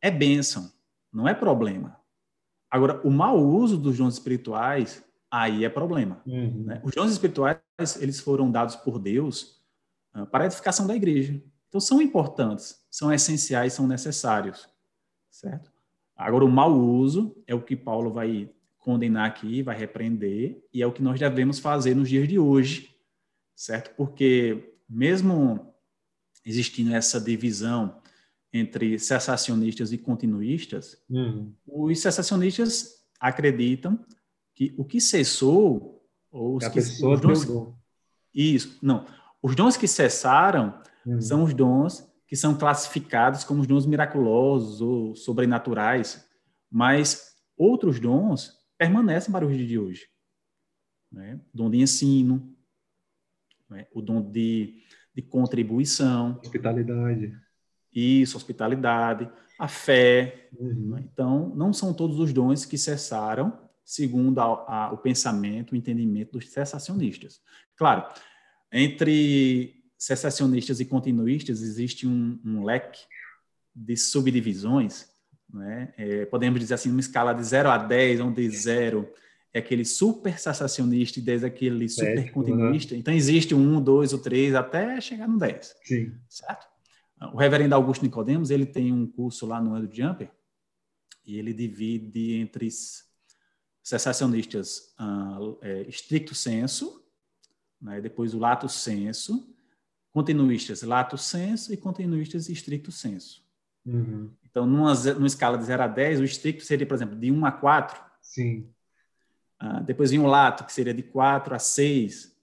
é bênção, não é problema. Agora, o mau uso dos dons espirituais, aí é problema. Uhum. Né? Os dons espirituais, eles foram dados por Deus uh, para a edificação da igreja. Então, são importantes, são essenciais, são necessários, certo? Agora, o mau uso é o que Paulo vai condenar aqui, vai repreender, e é o que nós devemos fazer nos dias de hoje, certo? Porque mesmo existindo essa divisão entre cessacionistas e continuistas, uhum. os cessacionistas acreditam que o que cessou, ou os que pessoa os dons, isso, não, os dons que cessaram uhum. são os dons que são classificados como os dons miraculosos ou sobrenaturais, mas outros dons permanecem para os dias de hoje. Né? O dom de ensino, né? o dom de, de contribuição. Hospitalidade. Isso, hospitalidade, a fé. Uhum. Né? Então, não são todos os dons que cessaram, segundo a, a, o pensamento, o entendimento dos cessacionistas. Claro, entre cessacionistas e continuistas existe um, um leque de subdivisões, né? É, podemos dizer assim, uma escala de 0 a 10, onde 0 é aquele super sensacionista e 10 é aquele super continuista. Então, existe um, dois ou três, até chegar no 10. Sim. Certo? O reverendo Augusto Nicodemos, ele tem um curso lá no Edu Jumper, e ele divide entre sensacionistas uh, é, estricto senso, né? depois o lato senso, continuistas lato senso e continuistas estricto senso. Uhum. Então, numa, numa escala de 0 a 10, o estricto seria, por exemplo, de 1 a 4. Sim. Uh, depois vem o lato, que seria de 4 a 6.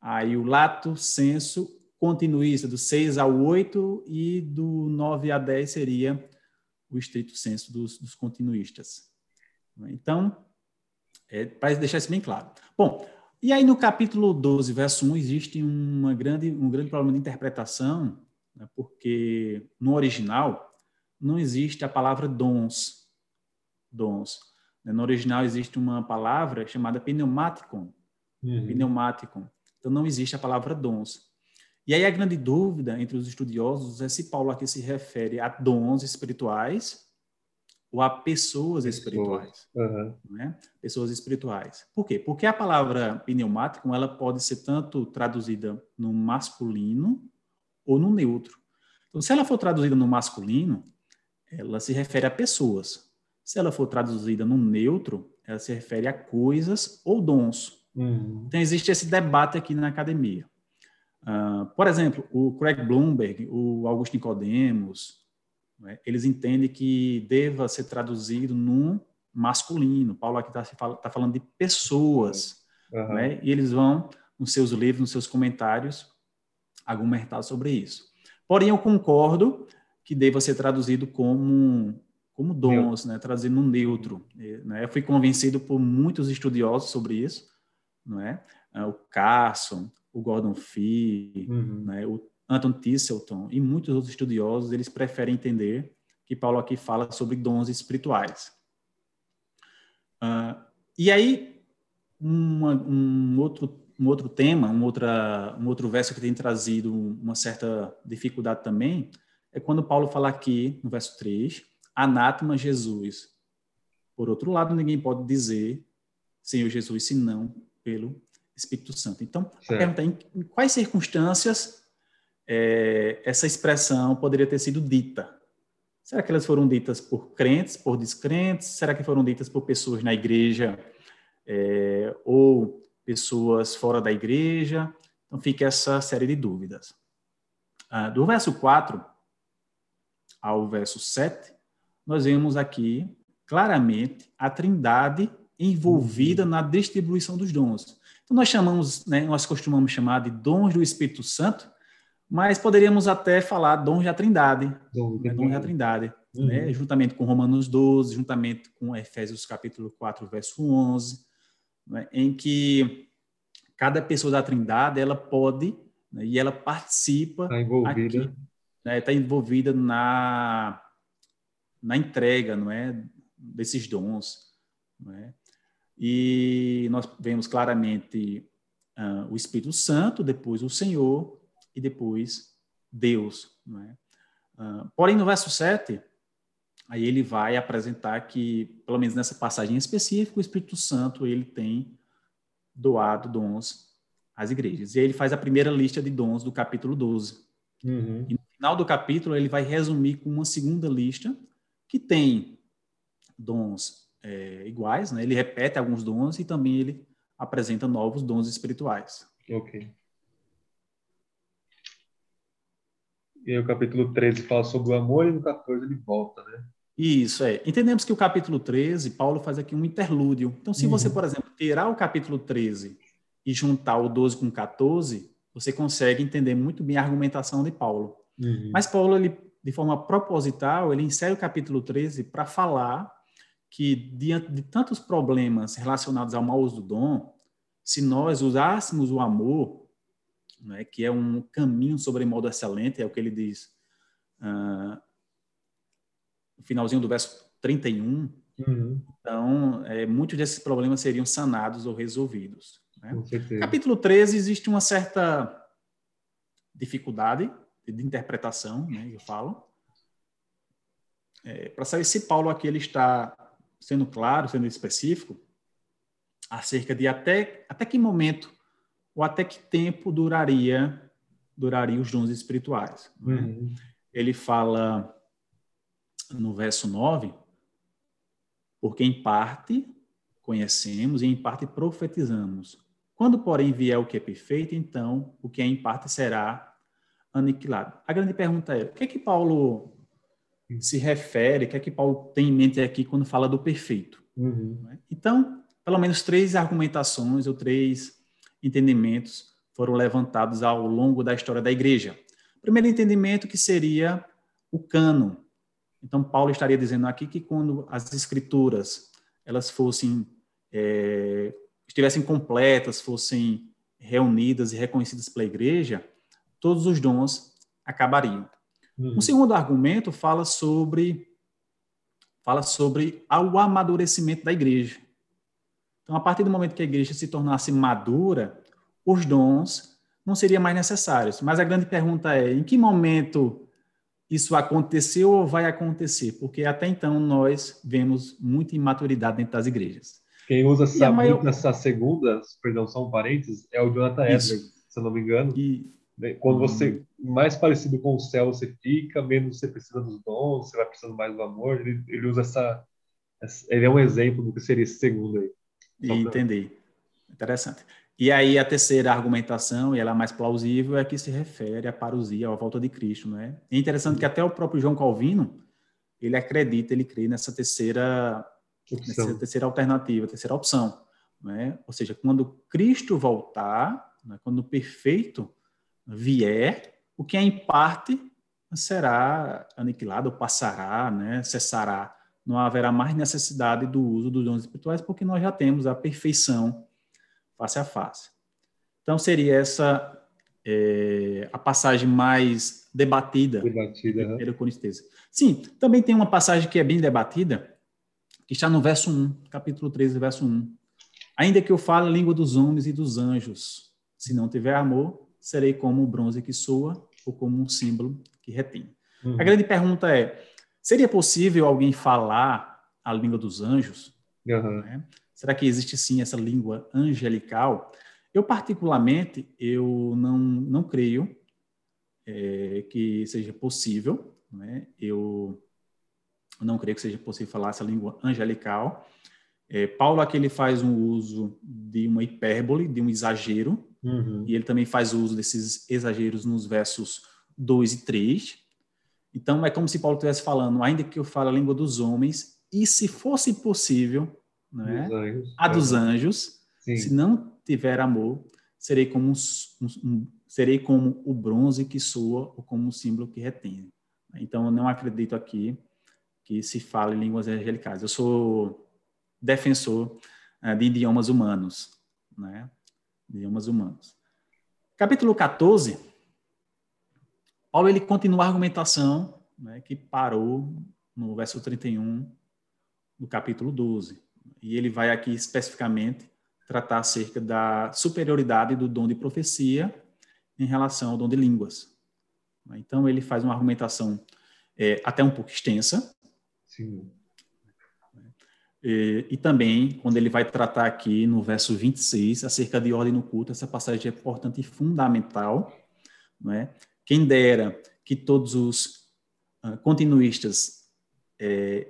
Aí o lato senso continuista, do 6 ao 8, e do 9 a 10 seria o estrito senso dos, dos continuistas. Então, é, para deixar isso bem claro. Bom, e aí no capítulo 12, verso 1, existe uma grande, um grande problema de interpretação, né, porque no original não existe a palavra dons. Dons. Né, no original existe uma palavra chamada pneumaticon. Uhum. Pneumaticon. Então não existe a palavra dons. E aí a grande dúvida entre os estudiosos é se Paulo aqui se refere a dons espirituais ou a pessoas espirituais. Uhum. Né? Pessoas espirituais. Por quê? Porque a palavra pneumático ela pode ser tanto traduzida no masculino ou no neutro. Então, se ela for traduzida no masculino, ela se refere a pessoas. Se ela for traduzida no neutro, ela se refere a coisas ou dons. Uhum. Então, existe esse debate aqui na academia. Uh, por exemplo, o Craig Bloomberg, o Augusto Nicodemos, né? Eles entendem que deva ser traduzido num masculino. Paulo aqui está tá falando de pessoas, uhum. né? e eles vão, nos seus livros, nos seus comentários, argumentar sobre isso. Porém, eu concordo que deva ser traduzido como como dons, né, traduzido no neutro. Né? Eu fui convencido por muitos estudiosos sobre isso, não é? Ah, o Carson, o Gordon Fee, uhum. né? o Anton Tisselton e muitos outros estudiosos, eles preferem entender que Paulo aqui fala sobre dons espirituais. Uh, e aí, uma, um, outro, um outro tema, um, outra, um outro verso que tem trazido uma certa dificuldade também, é quando Paulo fala aqui, no verso 3, anátema Jesus. Por outro lado, ninguém pode dizer Senhor Jesus, senão pelo Espírito Santo. Então, certo. a pergunta é, em quais circunstâncias é, essa expressão poderia ter sido dita? Será que elas foram ditas por crentes, por descrentes? Será que foram ditas por pessoas na igreja é, ou pessoas fora da igreja? Então fica essa série de dúvidas. Ah, do verso 4 ao verso 7, nós vemos aqui claramente a trindade envolvida na distribuição dos dons. Então nós chamamos, né, nós costumamos chamar de dons do Espírito Santo, mas poderíamos até falar dons da Trindade, dom, né, dom da Trindade, uhum. né, juntamente com Romanos 12, juntamente com Efésios capítulo 4, verso 11, né, em que cada pessoa da Trindade ela pode né, e ela participa está envolvida, aqui, né, está envolvida na na entrega, não é, desses dons, não é? E nós vemos claramente uh, o Espírito Santo, depois o Senhor, e depois Deus. Não é? Uh, porém, no verso 7, aí ele vai apresentar que, pelo menos nessa passagem específica, o Espírito Santo ele tem doado dons às igrejas. E aí ele faz a primeira lista de dons do capítulo 12. Uhum. E no final do capítulo, ele vai resumir com uma segunda lista que tem dons é, iguais, né? ele repete alguns dons e também ele apresenta novos dons espirituais. Ok. E aí o capítulo 13 fala sobre o amor e no 14 ele volta, né? Isso, é. Entendemos que o capítulo 13, Paulo faz aqui um interlúdio. Então, se uhum. você, por exemplo, tirar o capítulo 13 e juntar o 12 com o 14, você consegue entender muito bem a argumentação de Paulo. Uhum. Mas Paulo, ele, de forma proposital, ele insere o capítulo 13 para falar que, diante de tantos problemas relacionados ao mau uso do dom, se nós usássemos o amor né, que é um caminho sobre modo excelente, é o que ele diz uh, no finalzinho do verso 31. Uhum. Então, é, muitos desses problemas seriam sanados ou resolvidos. Né? Capítulo 13, existe uma certa dificuldade de interpretação, né, eu falo, é, para saber se Paulo aqui ele está sendo claro, sendo específico, acerca de até, até que momento ou até que tempo duraria duraria os dons espirituais. Né? Uhum. Ele fala no verso 9, porque em parte conhecemos e em parte profetizamos. Quando, porém, vier o que é perfeito, então o que é em parte será aniquilado. A grande pergunta é: o que é que Paulo se refere, o que é que Paulo tem em mente aqui quando fala do perfeito? Uhum. Né? Então, pelo menos três argumentações ou três entendimentos foram levantados ao longo da história da igreja. primeiro entendimento que seria o cano. Então, Paulo estaria dizendo aqui que quando as escrituras elas fossem é, estivessem completas, fossem reunidas e reconhecidas pela igreja, todos os dons acabariam. Uhum. Um segundo argumento fala sobre fala sobre o amadurecimento da igreja. Então, a partir do momento que a igreja se tornasse madura, os dons não seriam mais necessários. Mas a grande pergunta é: em que momento isso aconteceu ou vai acontecer? Porque até então nós vemos muita imaturidade dentro das igrejas. Quem usa essa, maior... essa segunda, perdão, só um parênteses, é o Jonathan Edwards, se eu não me engano. E... Quando você mais parecido com o céu você fica, menos você precisa dos dons, você vai precisando mais do amor. Ele, ele usa essa, ele é um exemplo do que seria esse segundo aí. Pra... Entendi. Interessante. E aí a terceira argumentação, e ela é mais plausível, é que se refere à parousia, à volta de Cristo, não é? É interessante que até o próprio João Calvino, ele acredita, ele crê nessa terceira, nessa terceira alternativa, terceira opção, não é? Ou seja, quando Cristo voltar, né, quando o perfeito vier, o que é em parte será aniquilado, passará, né, cessará. Não haverá mais necessidade do uso dos dons espirituais, porque nós já temos a perfeição face a face. Então, seria essa é, a passagem mais debatida, debatida né? Corinthians. Sim, também tem uma passagem que é bem debatida, que está no verso 1, capítulo 13, verso 1. Ainda que eu fale a língua dos homens e dos anjos, se não tiver amor, serei como o bronze que soa ou como um símbolo que retém. Uhum. A grande pergunta é: seria possível alguém falar a língua dos anjos? Uhum. Né? Será que existe sim essa língua angelical? Eu, particularmente, eu não, não creio é, que seja possível, né? eu não creio que seja possível falar essa língua angelical. É, Paulo aqui ele faz um uso de uma hipérbole, de um exagero, uhum. e ele também faz uso desses exageros nos versos 2 e 3. Então, é como se Paulo estivesse falando, ainda que eu fale a língua dos homens, e se fosse possível, não é? Anjos, a dos anjos. Sim. Se não tiver amor, serei como, um, um, serei como o bronze que soa ou como um símbolo que retém. Então, eu não acredito aqui que se fale línguas angelicais. Eu sou defensor uh, de idiomas humanos, né? Idiomas humanos. Capítulo 14, Paulo ele continua a argumentação né, que parou no verso 31 do capítulo 12. E ele vai aqui especificamente tratar acerca da superioridade do dom de profecia em relação ao dom de línguas. Então, ele faz uma argumentação é, até um pouco extensa. Sim. E, e, também, quando ele vai tratar aqui no verso 26, acerca de ordem no culto, essa passagem é importante e fundamental. Não é? Quem dera que todos os uh, continuistas é,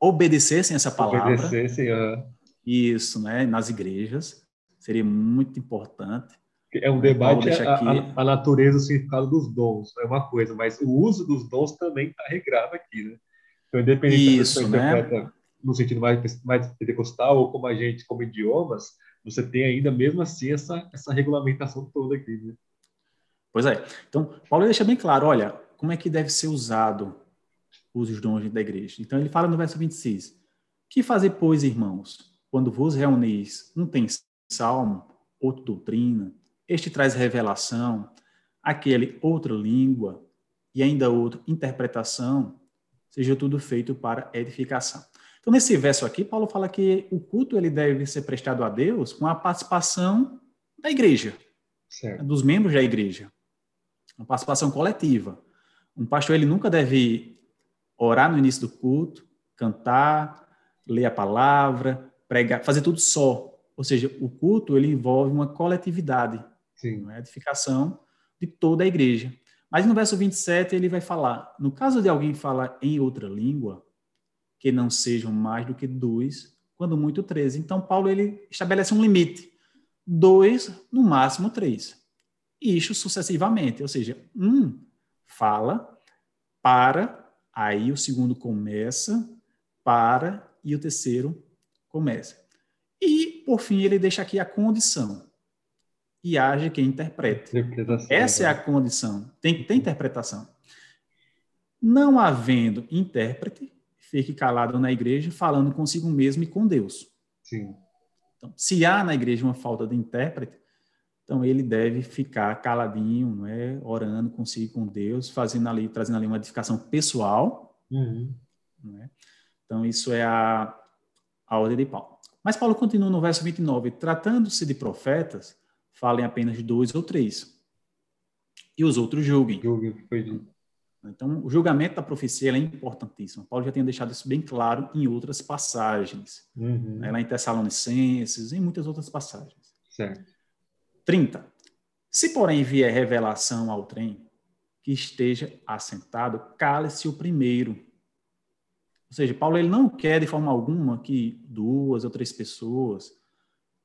obedecessem essa palavra. Obedecessem, uh... Isso, né? Nas igrejas. Seria muito importante. É um debate a, a, a, natureza, o significado dos dons, é uma coisa, mas o uso dos dons também está regrado aqui, né? Então, independente Isso, da né? No sentido mais, mais pentecostal ou como a gente, como idiomas, você tem ainda mesmo assim essa, essa regulamentação toda aqui, né? Pois é. Então, Paulo deixa bem claro, olha, como é que deve ser usado os dons da igreja. Então ele fala no verso 26: Que fazer, pois, irmãos, quando vos reunis? Um tem salmo, outro doutrina, este traz revelação, aquele outra língua, e ainda outro interpretação, seja tudo feito para edificação. Então, nesse verso aqui, Paulo fala que o culto ele deve ser prestado a Deus com a participação da igreja, certo. dos membros da igreja, uma participação coletiva. Um pastor ele nunca deve orar no início do culto, cantar, ler a palavra, pregar, fazer tudo só. Ou seja, o culto ele envolve uma coletividade, Sim. uma edificação de toda a igreja. Mas no verso 27 ele vai falar: no caso de alguém falar em outra língua, que não sejam mais do que dois, quando muito três. Então Paulo ele estabelece um limite: dois, no máximo três. Isso sucessivamente, ou seja, um fala, para, aí o segundo começa, para, e o terceiro começa. E, por fim, ele deixa aqui a condição. E age quem interpreta. Essa é a condição. Tem que ter interpretação. Não havendo intérprete, fique calado na igreja, falando consigo mesmo e com Deus. Sim. Então, se há na igreja uma falta de intérprete, então ele deve ficar caladinho, não é? orando consigo com Deus, fazendo ali, trazendo ali uma edificação pessoal. Uhum. É? Então isso é a, a ordem de Paulo. Mas Paulo continua no verso 29, tratando-se de profetas, falem apenas dois ou três. E os outros julguem. Julguem, foi dito. Então, o julgamento da profecia é importantíssimo. Paulo já tem deixado isso bem claro em outras passagens. Uhum. Né, lá em Tessalonicenses, em muitas outras passagens. Certo. 30. Se, porém, vier revelação ao trem, que esteja assentado, cale-se o primeiro. Ou seja, Paulo ele não quer de forma alguma que duas ou três pessoas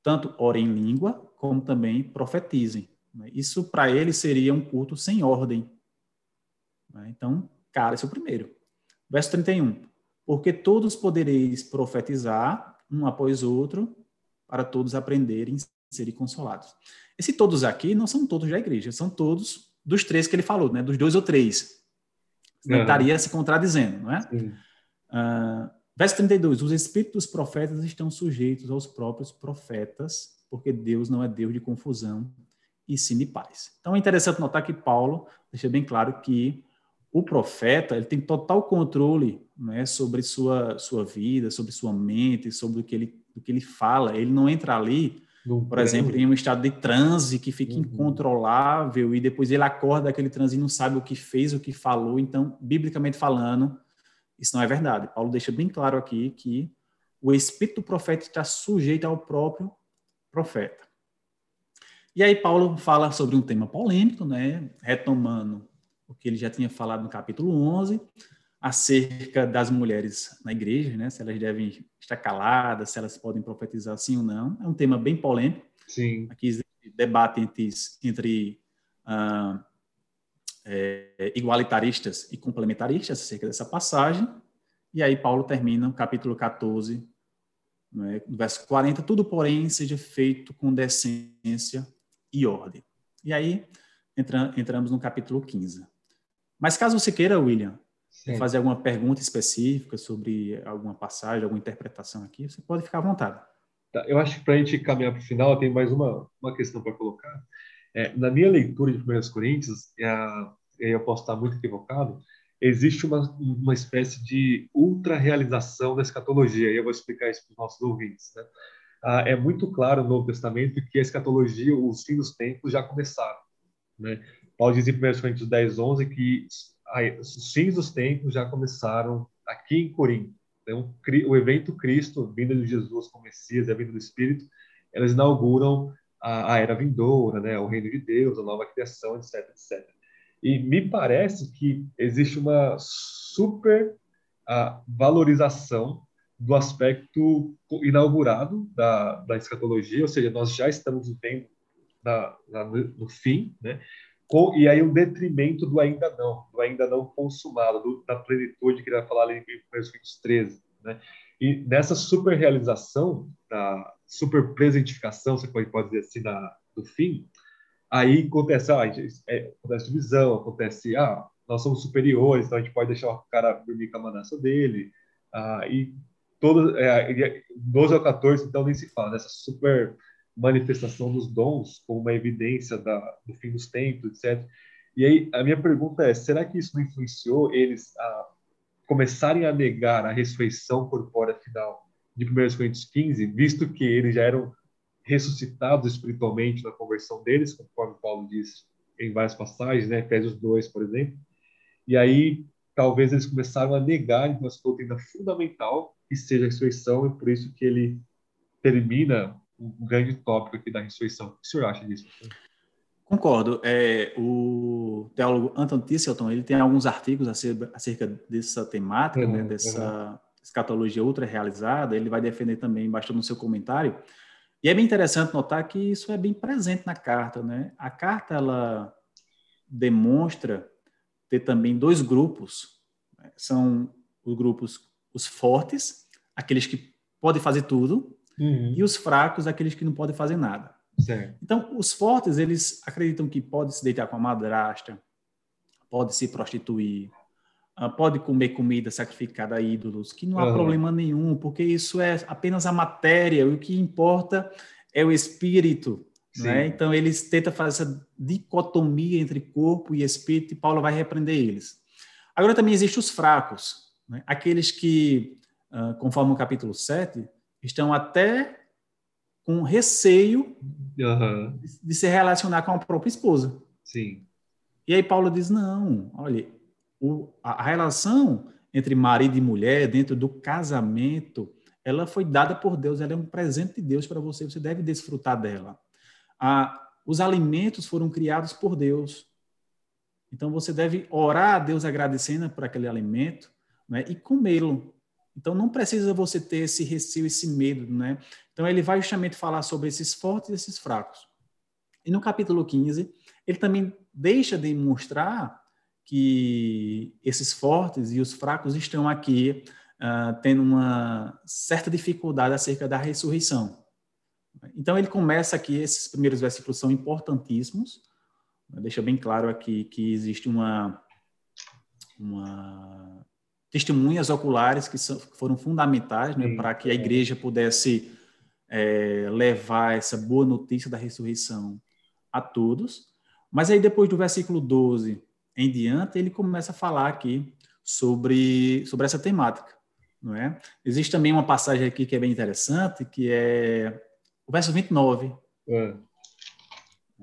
tanto orem em língua, como também profetizem. Né? Isso para ele seria um culto sem ordem. Né? Então, cale-se o primeiro. Verso 31. Porque todos podereis profetizar, um após outro, para todos aprenderem e serem consolados. Esse todos aqui não são todos da igreja, são todos dos três que ele falou, né? Dos dois ou três. Uhum. Estaria se contradizendo, não é? Uh, verso 32. Os espíritos dos profetas estão sujeitos aos próprios profetas, porque Deus não é Deus de confusão e sim de paz. Então é interessante notar que Paulo deixa bem claro que o profeta ele tem total controle né, sobre sua, sua vida, sobre sua mente, sobre o que ele, o que ele fala. Ele não entra ali por exemplo, em um estado de transe que fica uhum. incontrolável e depois ele acorda daquele transe e não sabe o que fez, o que falou. Então, biblicamente falando, isso não é verdade. Paulo deixa bem claro aqui que o espírito do profeta está sujeito ao próprio profeta. E aí Paulo fala sobre um tema polêmico, né, retomando o que ele já tinha falado no capítulo 11, acerca das mulheres na igreja, né? Se elas devem estar caladas, se elas podem profetizar sim ou não. É um tema bem polêmico. Sim. Aqui existe debate entre, entre ah, é, igualitaristas e complementaristas acerca dessa passagem. E aí Paulo termina o capítulo 14, né, no verso 40, tudo, porém, seja feito com decência e ordem. E aí entra, entramos no capítulo 15. Mas caso você queira, William, Sim. fazer alguma pergunta específica sobre alguma passagem, alguma interpretação aqui, você pode ficar à vontade. Tá, eu acho que para a gente caminhar para o final, tem mais uma, uma questão para colocar. É, na minha leitura de 1 Coríntios, é, eu posso estar muito equivocado, existe uma, uma espécie de ultra-realização da escatologia, e eu vou explicar isso para os nossos ouvintes. Né? Ah, é muito claro no Novo Testamento que a escatologia, os fins dos tempos já começaram. Né? Paulo diz em 1 Coríntios 10, 11 que os fins dos tempos já começaram aqui em Corinto. Então, o evento Cristo, vinda de Jesus como Messias, a vinda do Espírito, elas inauguram a, a, era vindoura, né, o reino de Deus, a nova criação, etc, etc. E me parece que existe uma super valorização do aspecto inaugurado da, da escatologia, ou seja, nós já estamos vivendo na, na, no fim, né? Com, e aí um detrimento do ainda não, do ainda não consumado, do, da plenitude que ele vai falar ali em Coríntios 13. Né? E nessa super realização, da super presentificação, você pode, pode dizer assim, da, do fim, aí acontece, ah, é, acontece divisão, acontece, ah, nós somos superiores, então a gente pode deixar o cara dormir com a manassa dele, ah, e todo, é, 12 ao 14, então nem se fala, dessa super manifestação dos dons como uma evidência da, do fim dos tempos, etc. E aí a minha pergunta é: será que isso não influenciou eles a começarem a negar a ressurreição corpórea final de 1 Coríntios 15, visto que eles já eram ressuscitados espiritualmente na conversão deles, conforme Paulo diz em várias passagens, né? Efésios 2, por exemplo. E aí talvez eles começaram a negar uma doutrina fundamental que seja a ressurreição e por isso que ele termina um grande tópico aqui da ressurreição. O que o senhor acha disso? Concordo. É, o teólogo Anton Tisselton ele tem alguns artigos acerca dessa temática, uhum, né, dessa uhum. escatologia ultra realizada. Ele vai defender também bastante no seu comentário. E é bem interessante notar que isso é bem presente na carta. Né? A carta ela demonstra ter também dois grupos. Né? São os grupos os fortes, aqueles que podem fazer tudo, uhum. e os fracos, aqueles que não podem fazer nada. Certo. Então, os fortes, eles acreditam que pode se deitar com a madrasta, pode se prostituir, ah, pode comer comida sacrificada a ídolos, que não há uhum. problema nenhum, porque isso é apenas a matéria, o que importa é o espírito. Né? Então, eles tentam fazer essa dicotomia entre corpo e espírito, e Paulo vai repreender eles. Agora, também existem os fracos, né? aqueles que, ah, conforme o capítulo 7, estão até com receio uhum. de, se relacionar com a própria esposa. Sim. E aí Paulo diz: não, olha, o, a, relação entre marido e mulher dentro do casamento, ela foi dada por Deus, ela é um presente de Deus para você, você deve desfrutar dela. Os alimentos foram criados por Deus. Então você deve orar a Deus agradecendo por aquele alimento né, e comê-lo. Então não precisa você ter esse receio, esse medo, né? Então ele vai justamente falar sobre esses fortes e esses fracos. E no capítulo 15, ele também deixa de mostrar que esses fortes e os fracos estão aqui uh, tendo uma certa dificuldade acerca da ressurreição. Então ele começa aqui, esses primeiros versículos são importantíssimos, deixa bem claro aqui que existe uma, uma testemunhas oculares que, são, foram fundamentais né, para que a igreja pudesse é, levar essa boa notícia da ressurreição a todos. Mas aí, depois do versículo 12 em diante, ele começa a falar aqui sobre, sobre essa temática. Não é? Existe também uma passagem aqui que é bem interessante, que é o verso 29. É.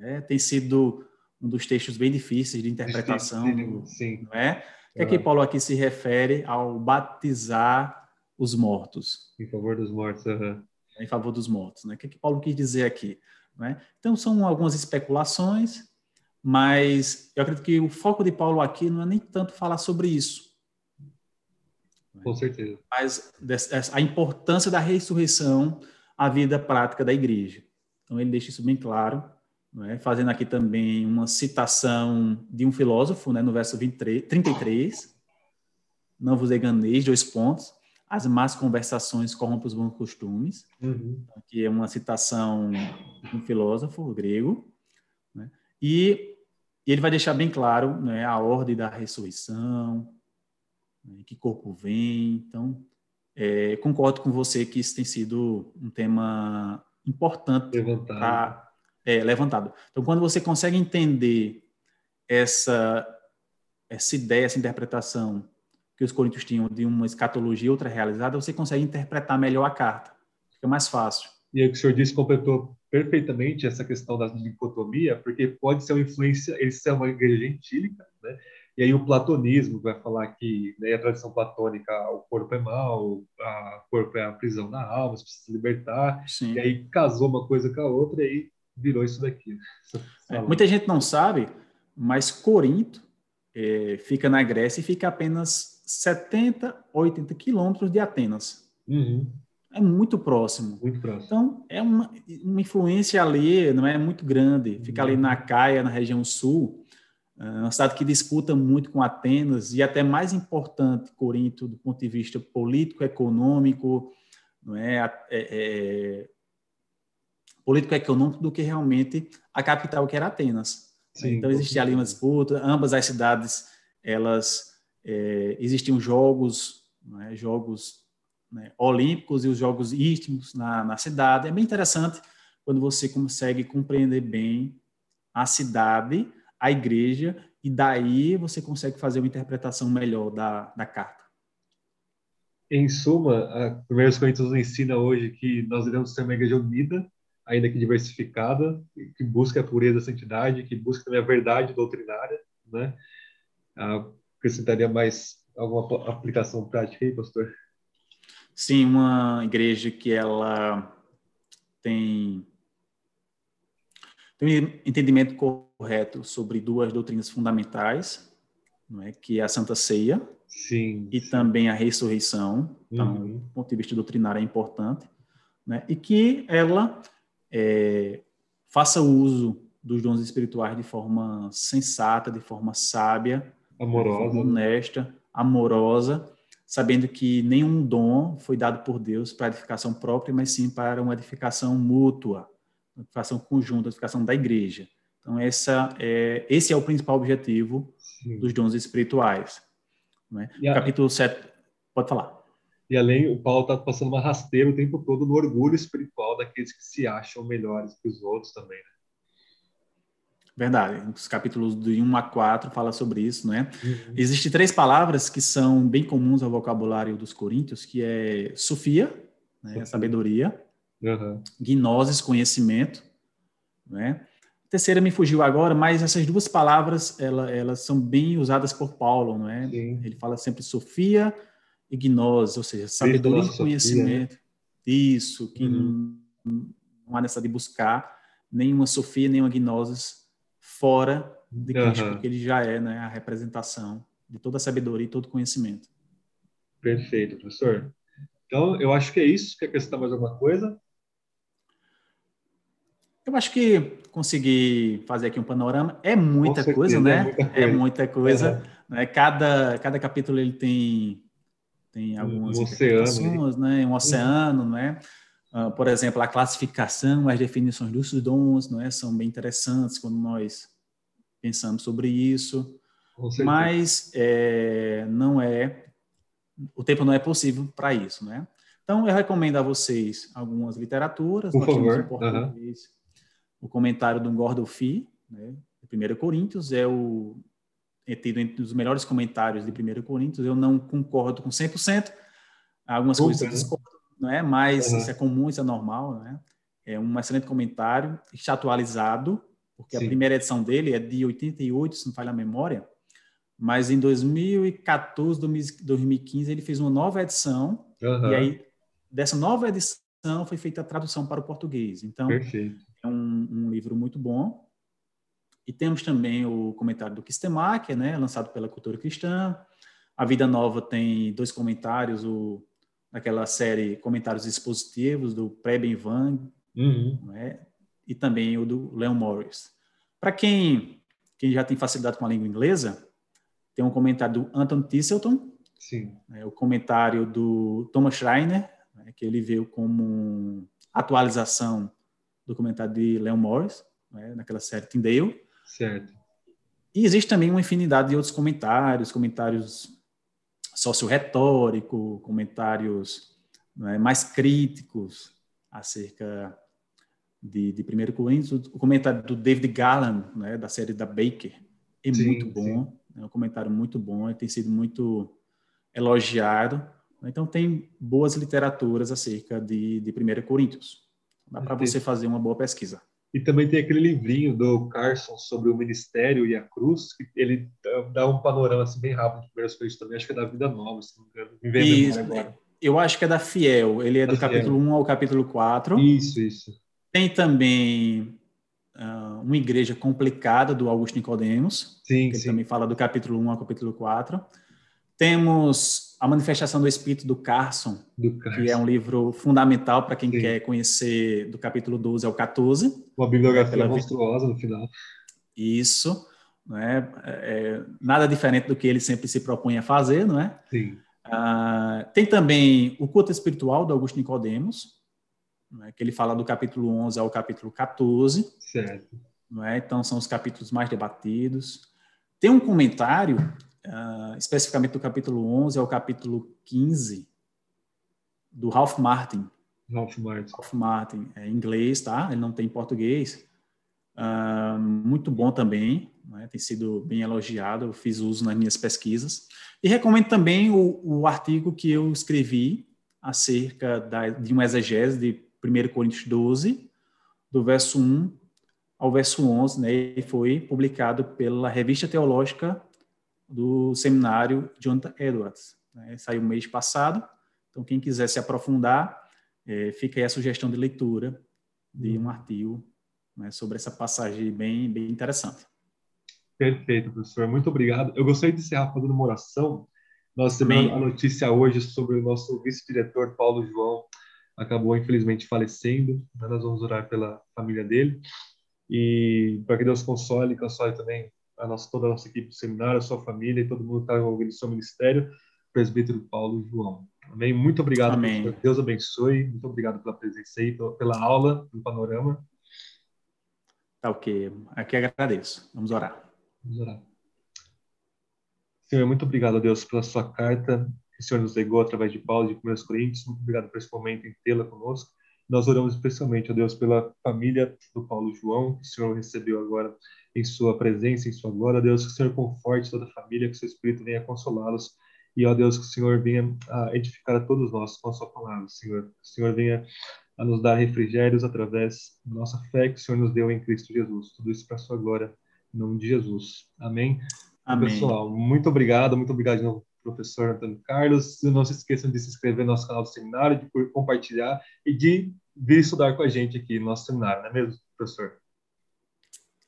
É, tem sido um dos textos bem difíceis de interpretação. Sim. Não é? Que é que Paulo aqui se refere ao batizar os mortos? Em favor dos mortos, uhum. Em favor dos mortos, né? O que, é que Paulo quis dizer aqui? Né? Então, são algumas especulações, mas eu acredito que o foco de Paulo aqui não é nem tanto falar sobre isso. Com certeza. Mas a importância da ressurreição à vida prática da igreja. Então, ele deixa isso bem claro é? fazendo aqui também uma citação de um filósofo, né, no verso 23, 33, não vos enganeis, dois pontos, as más conversações corrompem os bons costumes, uhum. que é uma citação de um filósofo grego, né? e ele vai deixar bem claro né, a ordem da ressurreição, né, que corpo vem, então é, concordo com você que isso tem sido um tema importante para é, levantado. Então, quando você consegue entender essa, essa ideia, essa interpretação que os coríntios tinham de uma escatologia outra realizada, você consegue interpretar melhor a carta. Fica mais fácil. E o que o senhor disse completou perfeitamente essa questão da dicotomia, porque pode ser uma influência, eles são uma igreja gentílica, né? E aí o platonismo vai falar que né, a tradição platônica, o corpo é mal, o corpo é a prisão da alma, você precisa se libertar. Sim. E aí casou uma coisa com a outra e aí virou isso daqui. É, muita gente não sabe, mas Corinto é, fica na Grécia e fica apenas 70, 80 quilômetros de Atenas. Uhum. É muito próximo. Muito próximo. Então, é uma, uma influência ali, não é muito grande. Fica uhum. ali na Caia, na região sul, é uma cidade que disputa muito com Atenas e até mais importante, Corinto, do ponto de vista político, econômico, não é, é, é político-econômico do que realmente a capital, que era Atenas. Sim, então, existia ali uma disputa, ambas as cidades, elas, é, existiam jogos, né, jogos né, olímpicos e os jogos istmos na, na cidade. É bem interessante quando você consegue compreender bem a cidade, a igreja, e daí você consegue fazer uma interpretação melhor da, da carta. Em suma, a 1 Coríntios nos ensina hoje que nós devemos ser uma igreja unida, ainda que diversificada, que busca a pureza, a santidade, que busca também a verdade doutrinária, né? Acrescentaria mais alguma aplicação prática aí, pastor? Sim, uma igreja que ela tem, tem um entendimento correto sobre duas doutrinas fundamentais, não é? que é a Santa Ceia sim, e sim. também a ressurreição. Então, Uhum. do ponto de vista doutrinário é importante. Né? E que ela é, faça uso dos dons espirituais de forma sensata, de forma sábia, de Amorosa. forma honesta, amorosa, sabendo que nenhum dom foi dado por Deus para edificação própria, mas sim para uma edificação mútua, uma edificação conjunta, uma edificação da igreja. Então, essa é, esse é o principal objetivo Sim. dos dons espirituais. Não é? Capítulo 7, pode falar. E além, o Paulo está passando uma rasteira o tempo todo no orgulho espiritual daqueles que se acham melhores que os outros também. né? Verdade. Os capítulos de 1 a 4 fala sobre isso, não é? Uhum. Existem três palavras que são bem comuns ao vocabulário dos coríntios, que é sofia, né, sabedoria, Uhum. gnosis, conhecimento, né? A terceira me fugiu agora, mas essas duas palavras, ela, elas são bem usadas por Paulo, não é? Sim. Ele fala sempre sofia e gnosis, ou seja, sabedoria e sofia, né? conhecimento. Isso, que Uhum. não, não há necessidade de buscar nenhuma sofia, nenhuma gnosis fora de Cristo, Aham. porque ele já é né, a representação de toda a sabedoria e todo conhecimento. Perfeito, professor. Então, eu acho que é isso. Quer acrescentar mais alguma coisa? Eu acho que consegui fazer aqui um panorama. É muita certeza, coisa, é né? muita É coisa. muita coisa. Aham. né? Cada, cada capítulo ele tem, tem Um algumas oceano interpretações, né? um oceano, né? Ah, por exemplo, a classificação, as definições dos dons, não é? São bem interessantes quando nós pensamos sobre isso. Mas é, não é o tempo não é possível para isso, né? Então eu recomendo a vocês algumas literaturas, Por favor, o comentário do Gordon Fee, né, de 1 Coríntios, é o é tido entre os melhores comentários de 1 Coríntios. Eu não concordo com 100%, algumas coisas eu discordo, não é? Mas Uhum. isso é comum, isso é normal, né? É um excelente comentário, está atualizado, porque Sim. a primeira edição dele é de 88, se não falha a memória, mas em 2014, 2015, ele fez uma nova edição, Aham. e aí, dessa nova edição, foi feita a tradução para o português. Então, Perfeito. é um, um livro muito bom. E temos também o comentário do Kistemacher, né, lançado pela Cultura Cristã. A Vida Nova tem dois comentários, o naquela série Comentários Expositivos, do Preben Van, Uhum. não é? e também o do Leon Morris. Para quem, quem já tem facilidade com a língua inglesa, tem um comentário do Anton Tisselton, né, o comentário do Thomas Schreiner, né, que ele veio como atualização do comentário de Leon Morris, né, naquela série Tyndale. Certo. E existe também uma infinidade de outros comentários, comentários socio-retórico, comentários né, mais críticos acerca de, de 1 Coríntios. O comentário do David Garland, né, da série da Baker, é Sim, muito bom, é um comentário muito bom, ele tem sido muito elogiado. Então, tem boas literaturas acerca de, de 1 Coríntios. Dá para você fazer uma boa pesquisa. E também tem aquele livrinho do Carson sobre o ministério e a cruz, que ele dá um panorama assim, bem rápido de primeiras coisas também. Acho que é da Vida Nova, se não me engano. Me vem Isso, agora. eu acho que é da Fiel, ele é Da do Fiel. capítulo 1 ao capítulo 4. Isso, isso. Tem também ah, uma igreja complicada do Augusto Nicodemos, Sim, que ele sim. também fala do capítulo 1 ao capítulo 4. Temos a manifestação do Espírito do Carson, Do Carson. que é um livro fundamental para quem Sim. quer conhecer do capítulo 12 ao 14. Uma bibliografia monstruosa no final. Isso, não é? É, nada diferente do que ele sempre se propõe a fazer, não é? Sim. Ah, tem também o culto espiritual do Augusto Nicodemos, é? que ele fala do capítulo 11 ao capítulo 14, Certo. é? então são os capítulos mais debatidos. Tem um comentário, ah, especificamente do capítulo 11 ao capítulo 15, do Ralph Martin. Ralph Martin. Ralph Martin, é em inglês, tá? Ele não tem em português. Ah, muito bom também, né? tem sido bem elogiado, eu fiz uso nas minhas pesquisas. E recomendo também o, o artigo que eu escrevi acerca da, de uma exegese de 1 Coríntios 12, do verso 1 ao verso 11, né? E foi publicado pela Revista Teológica do seminário Jonathan Edwards. Né? Saiu mês passado, então quem quiser se aprofundar, é, fica aí a sugestão de leitura de um artigo né, sobre essa passagem bem, bem interessante. Perfeito, professor. Muito obrigado. Eu gostaria de encerrar fazendo uma oração. Nós temos a notícia hoje sobre o nosso vice-diretor Paulo João, acabou infelizmente falecendo. Né? Nós vamos orar pela família dele e para que Deus console, console também a nossa, toda a nossa equipe do seminário, a sua família e todo mundo que está envolvido no seu ministério, presbítero Paulo João. Amém. Muito obrigado, Amém. Deus abençoe. Muito obrigado pela presença aí, pela aula, pelo panorama. Tá ok. Aqui agradeço. Vamos orar. Vamos orar. Senhor, muito obrigado, Deus, pela sua carta que o Senhor nos legou através de Paulo de 1 Coríntios. Muito obrigado por esse momento em tê-la conosco. Nós oramos especialmente, ó Deus, pela família do Paulo João, que o Senhor recebeu agora em sua presença, em sua glória. Deus, que o Senhor conforte toda a família, que o seu Espírito venha consolá-los. E, ó Deus, que o Senhor venha a edificar a todos nós com a sua palavra, Senhor. Que o Senhor venha a nos dar refrigérios através da nossa fé que o Senhor nos deu em Cristo Jesus. Tudo isso para a sua glória, em nome de Jesus. Amém. Amém. Pessoal, muito obrigado, muito obrigado de novo professor Antônio Carlos. Não se esqueçam de se inscrever no nosso canal do seminário, de compartilhar e de vir estudar com a gente aqui no nosso seminário, não é mesmo, professor?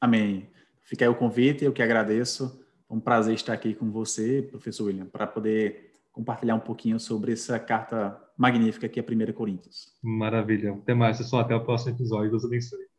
Amém. Fica aí o convite, eu que agradeço. É um prazer estar aqui com você, professor William, para poder compartilhar um pouquinho sobre essa carta magnífica que é a 1 Coríntios. Maravilha. Até mais, pessoal. Até o próximo episódio. Deus abençoe.